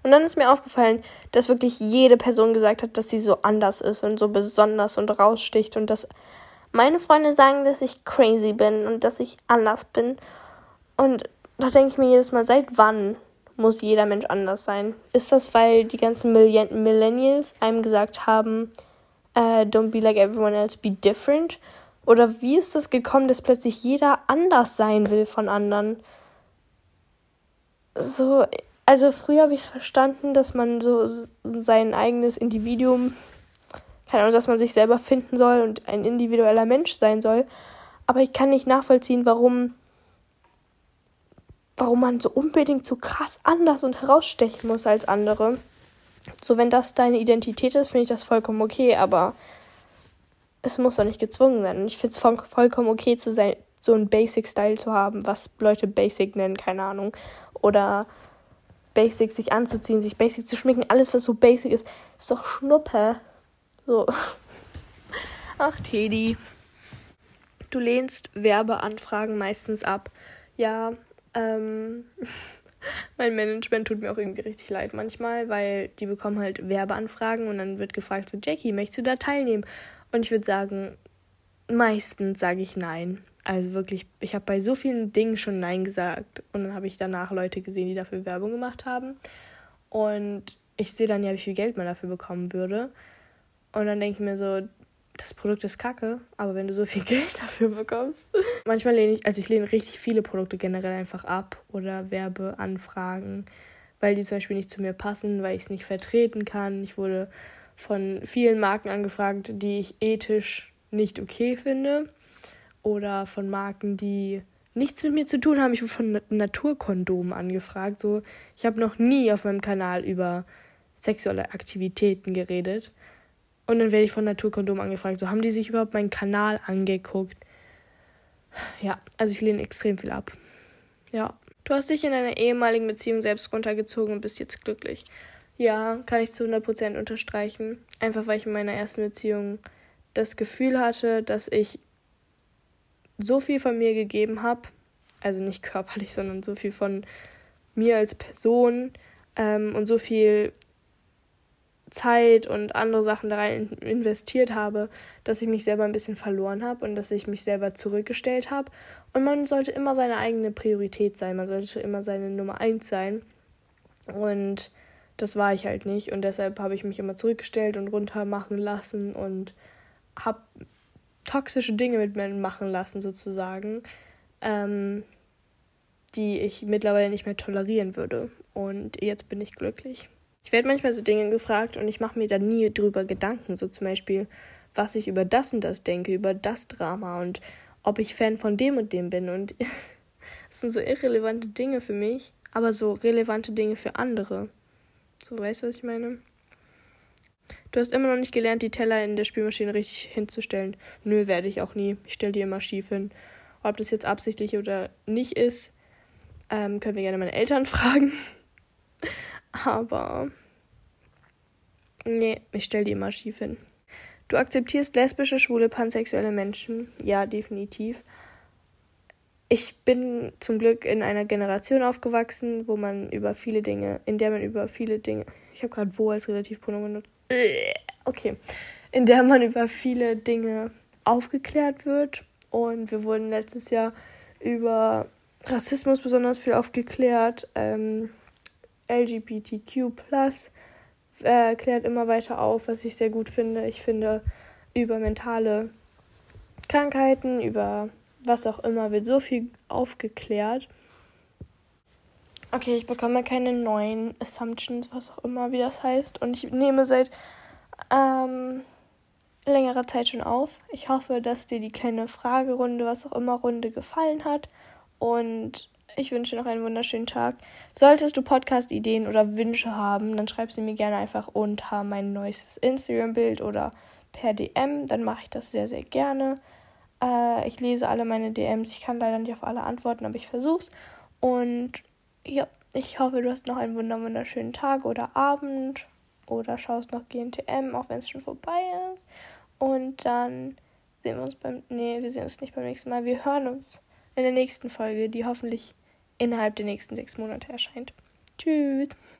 [SPEAKER 1] Und dann ist mir aufgefallen, dass wirklich jede Person gesagt hat, dass sie so anders ist und so besonders und raussticht und dass meine Freunde sagen, dass ich crazy bin und dass ich anders bin. Und da denke ich mir jedes Mal, seit wann muss jeder Mensch anders sein. Ist das, weil die ganzen Millennials einem gesagt haben, uh, don't be like everyone else, be different? Oder wie ist das gekommen, dass plötzlich jeder anders sein will von anderen? So, also früher habe ich es verstanden, dass man so sein eigenes Individuum, keine Ahnung, dass man sich selber finden soll und ein individueller Mensch sein soll. Aber ich kann nicht nachvollziehen, warum warum man so unbedingt so krass anders und herausstechen muss als andere. So, wenn das deine Identität ist, finde ich das vollkommen okay, aber es muss doch nicht gezwungen sein. Ich finde es voll, vollkommen okay zu sein, so einen Basic-Style zu haben, was Leute Basic nennen, keine Ahnung. Oder Basic sich anzuziehen, sich Basic zu schminken, alles, was so Basic ist, ist doch Schnuppe. So. [LAUGHS] Ach, Teddy. Du lehnst Werbeanfragen meistens ab. Ja, ähm, [LAUGHS] mein Management tut mir auch irgendwie richtig leid manchmal, weil die bekommen halt Werbeanfragen und dann wird gefragt, so Jackie, möchtest du da teilnehmen? Und ich würde sagen, meistens sage ich nein. Also wirklich, ich habe bei so vielen Dingen schon nein gesagt und dann habe ich danach Leute gesehen, die dafür Werbung gemacht haben. Und ich sehe dann ja, wie viel Geld man dafür bekommen würde. Und dann denke ich mir so, das Produkt ist kacke, aber wenn du so viel [LAUGHS] Geld dafür bekommst. Manchmal lehne ich, also ich lehne richtig viele Produkte generell einfach ab oder Werbeanfragen, weil die zum Beispiel nicht zu mir passen, weil ich es nicht vertreten kann. Ich wurde von vielen Marken angefragt, die ich ethisch nicht okay finde. Oder von Marken, die nichts mit mir zu tun haben. Ich wurde von Naturkondomen angefragt. So, ich habe noch nie auf meinem Kanal über sexuelle Aktivitäten geredet. Und dann werde ich von Naturkondom angefragt. So, haben die sich überhaupt meinen Kanal angeguckt? Ja, also ich lehne extrem viel ab. Ja. Du hast dich in deiner ehemaligen Beziehung selbst runtergezogen und bist jetzt glücklich. Ja, kann ich zu 100% unterstreichen. Einfach weil ich in meiner ersten Beziehung das Gefühl hatte, dass ich so viel von mir gegeben habe, also nicht körperlich, sondern so viel von mir als Person ähm, und so viel Zeit und andere Sachen da rein investiert habe, dass ich mich selber ein bisschen verloren habe und dass ich mich selber zurückgestellt habe. Und man sollte immer seine eigene Priorität sein, man sollte immer seine Nummer eins sein. Und das war ich halt nicht und deshalb habe ich mich immer zurückgestellt und runter machen lassen und habe toxische Dinge mit mir machen lassen sozusagen, ähm, die ich mittlerweile nicht mehr tolerieren würde. Und jetzt bin ich glücklich. Ich werde manchmal so Dinge gefragt und ich mache mir da nie drüber Gedanken, so zum Beispiel, was ich über das und das denke, über das Drama und ob ich Fan von dem und dem bin. Und [LAUGHS] das sind so irrelevante Dinge für mich, aber so relevante Dinge für andere. So, weißt du, was ich meine? Du hast immer noch nicht gelernt, die Teller in der Spülmaschine richtig hinzustellen. Nö, werde ich auch nie. Ich stelle die immer schief hin. Ob das jetzt absichtlich oder nicht ist, ähm, können wir gerne meine Eltern [LAUGHS] fragen. Aber nee, ich stelle die immer schief hin. Du akzeptierst lesbische, schwule, pansexuelle Menschen? Ja, definitiv. Ich bin zum Glück in einer Generation aufgewachsen, wo man über viele Dinge, in der man über viele Dinge, ich habe gerade wo als Relativpronomen benutzt. Okay, in der man über viele Dinge aufgeklärt wird. Und wir wurden letztes Jahr über Rassismus besonders viel aufgeklärt. Ähm, LGBTQ äh, klärt immer weiter auf, was ich sehr gut finde. Ich finde, über mentale Krankheiten, über was auch immer, wird so viel aufgeklärt. Okay, ich bekomme keine neuen Assumptions, was auch immer, wie das heißt. Und ich nehme seit ähm, längerer Zeit schon auf. Ich hoffe, dass dir die kleine Fragerunde, was auch immer, Runde gefallen hat. Und ich wünsche noch einen wunderschönen Tag. Solltest du Podcast-Ideen oder Wünsche haben, dann schreib sie mir gerne einfach unter mein neuestes Instagram-Bild oder per DM. Dann mache ich das sehr, sehr gerne. Äh, ich lese alle meine DMs. Ich kann leider nicht auf alle antworten, aber ich versuch's. Und ja, ich hoffe, du hast noch einen wunderschönen Tag oder Abend oder schaust noch GNTM, auch wenn es schon vorbei ist. Und dann sehen wir uns beim. Nee, wir sehen uns nicht beim nächsten Mal. Wir hören uns in der nächsten Folge, die hoffentlich innerhalb der nächsten sechs Monate erscheint. Tschüss.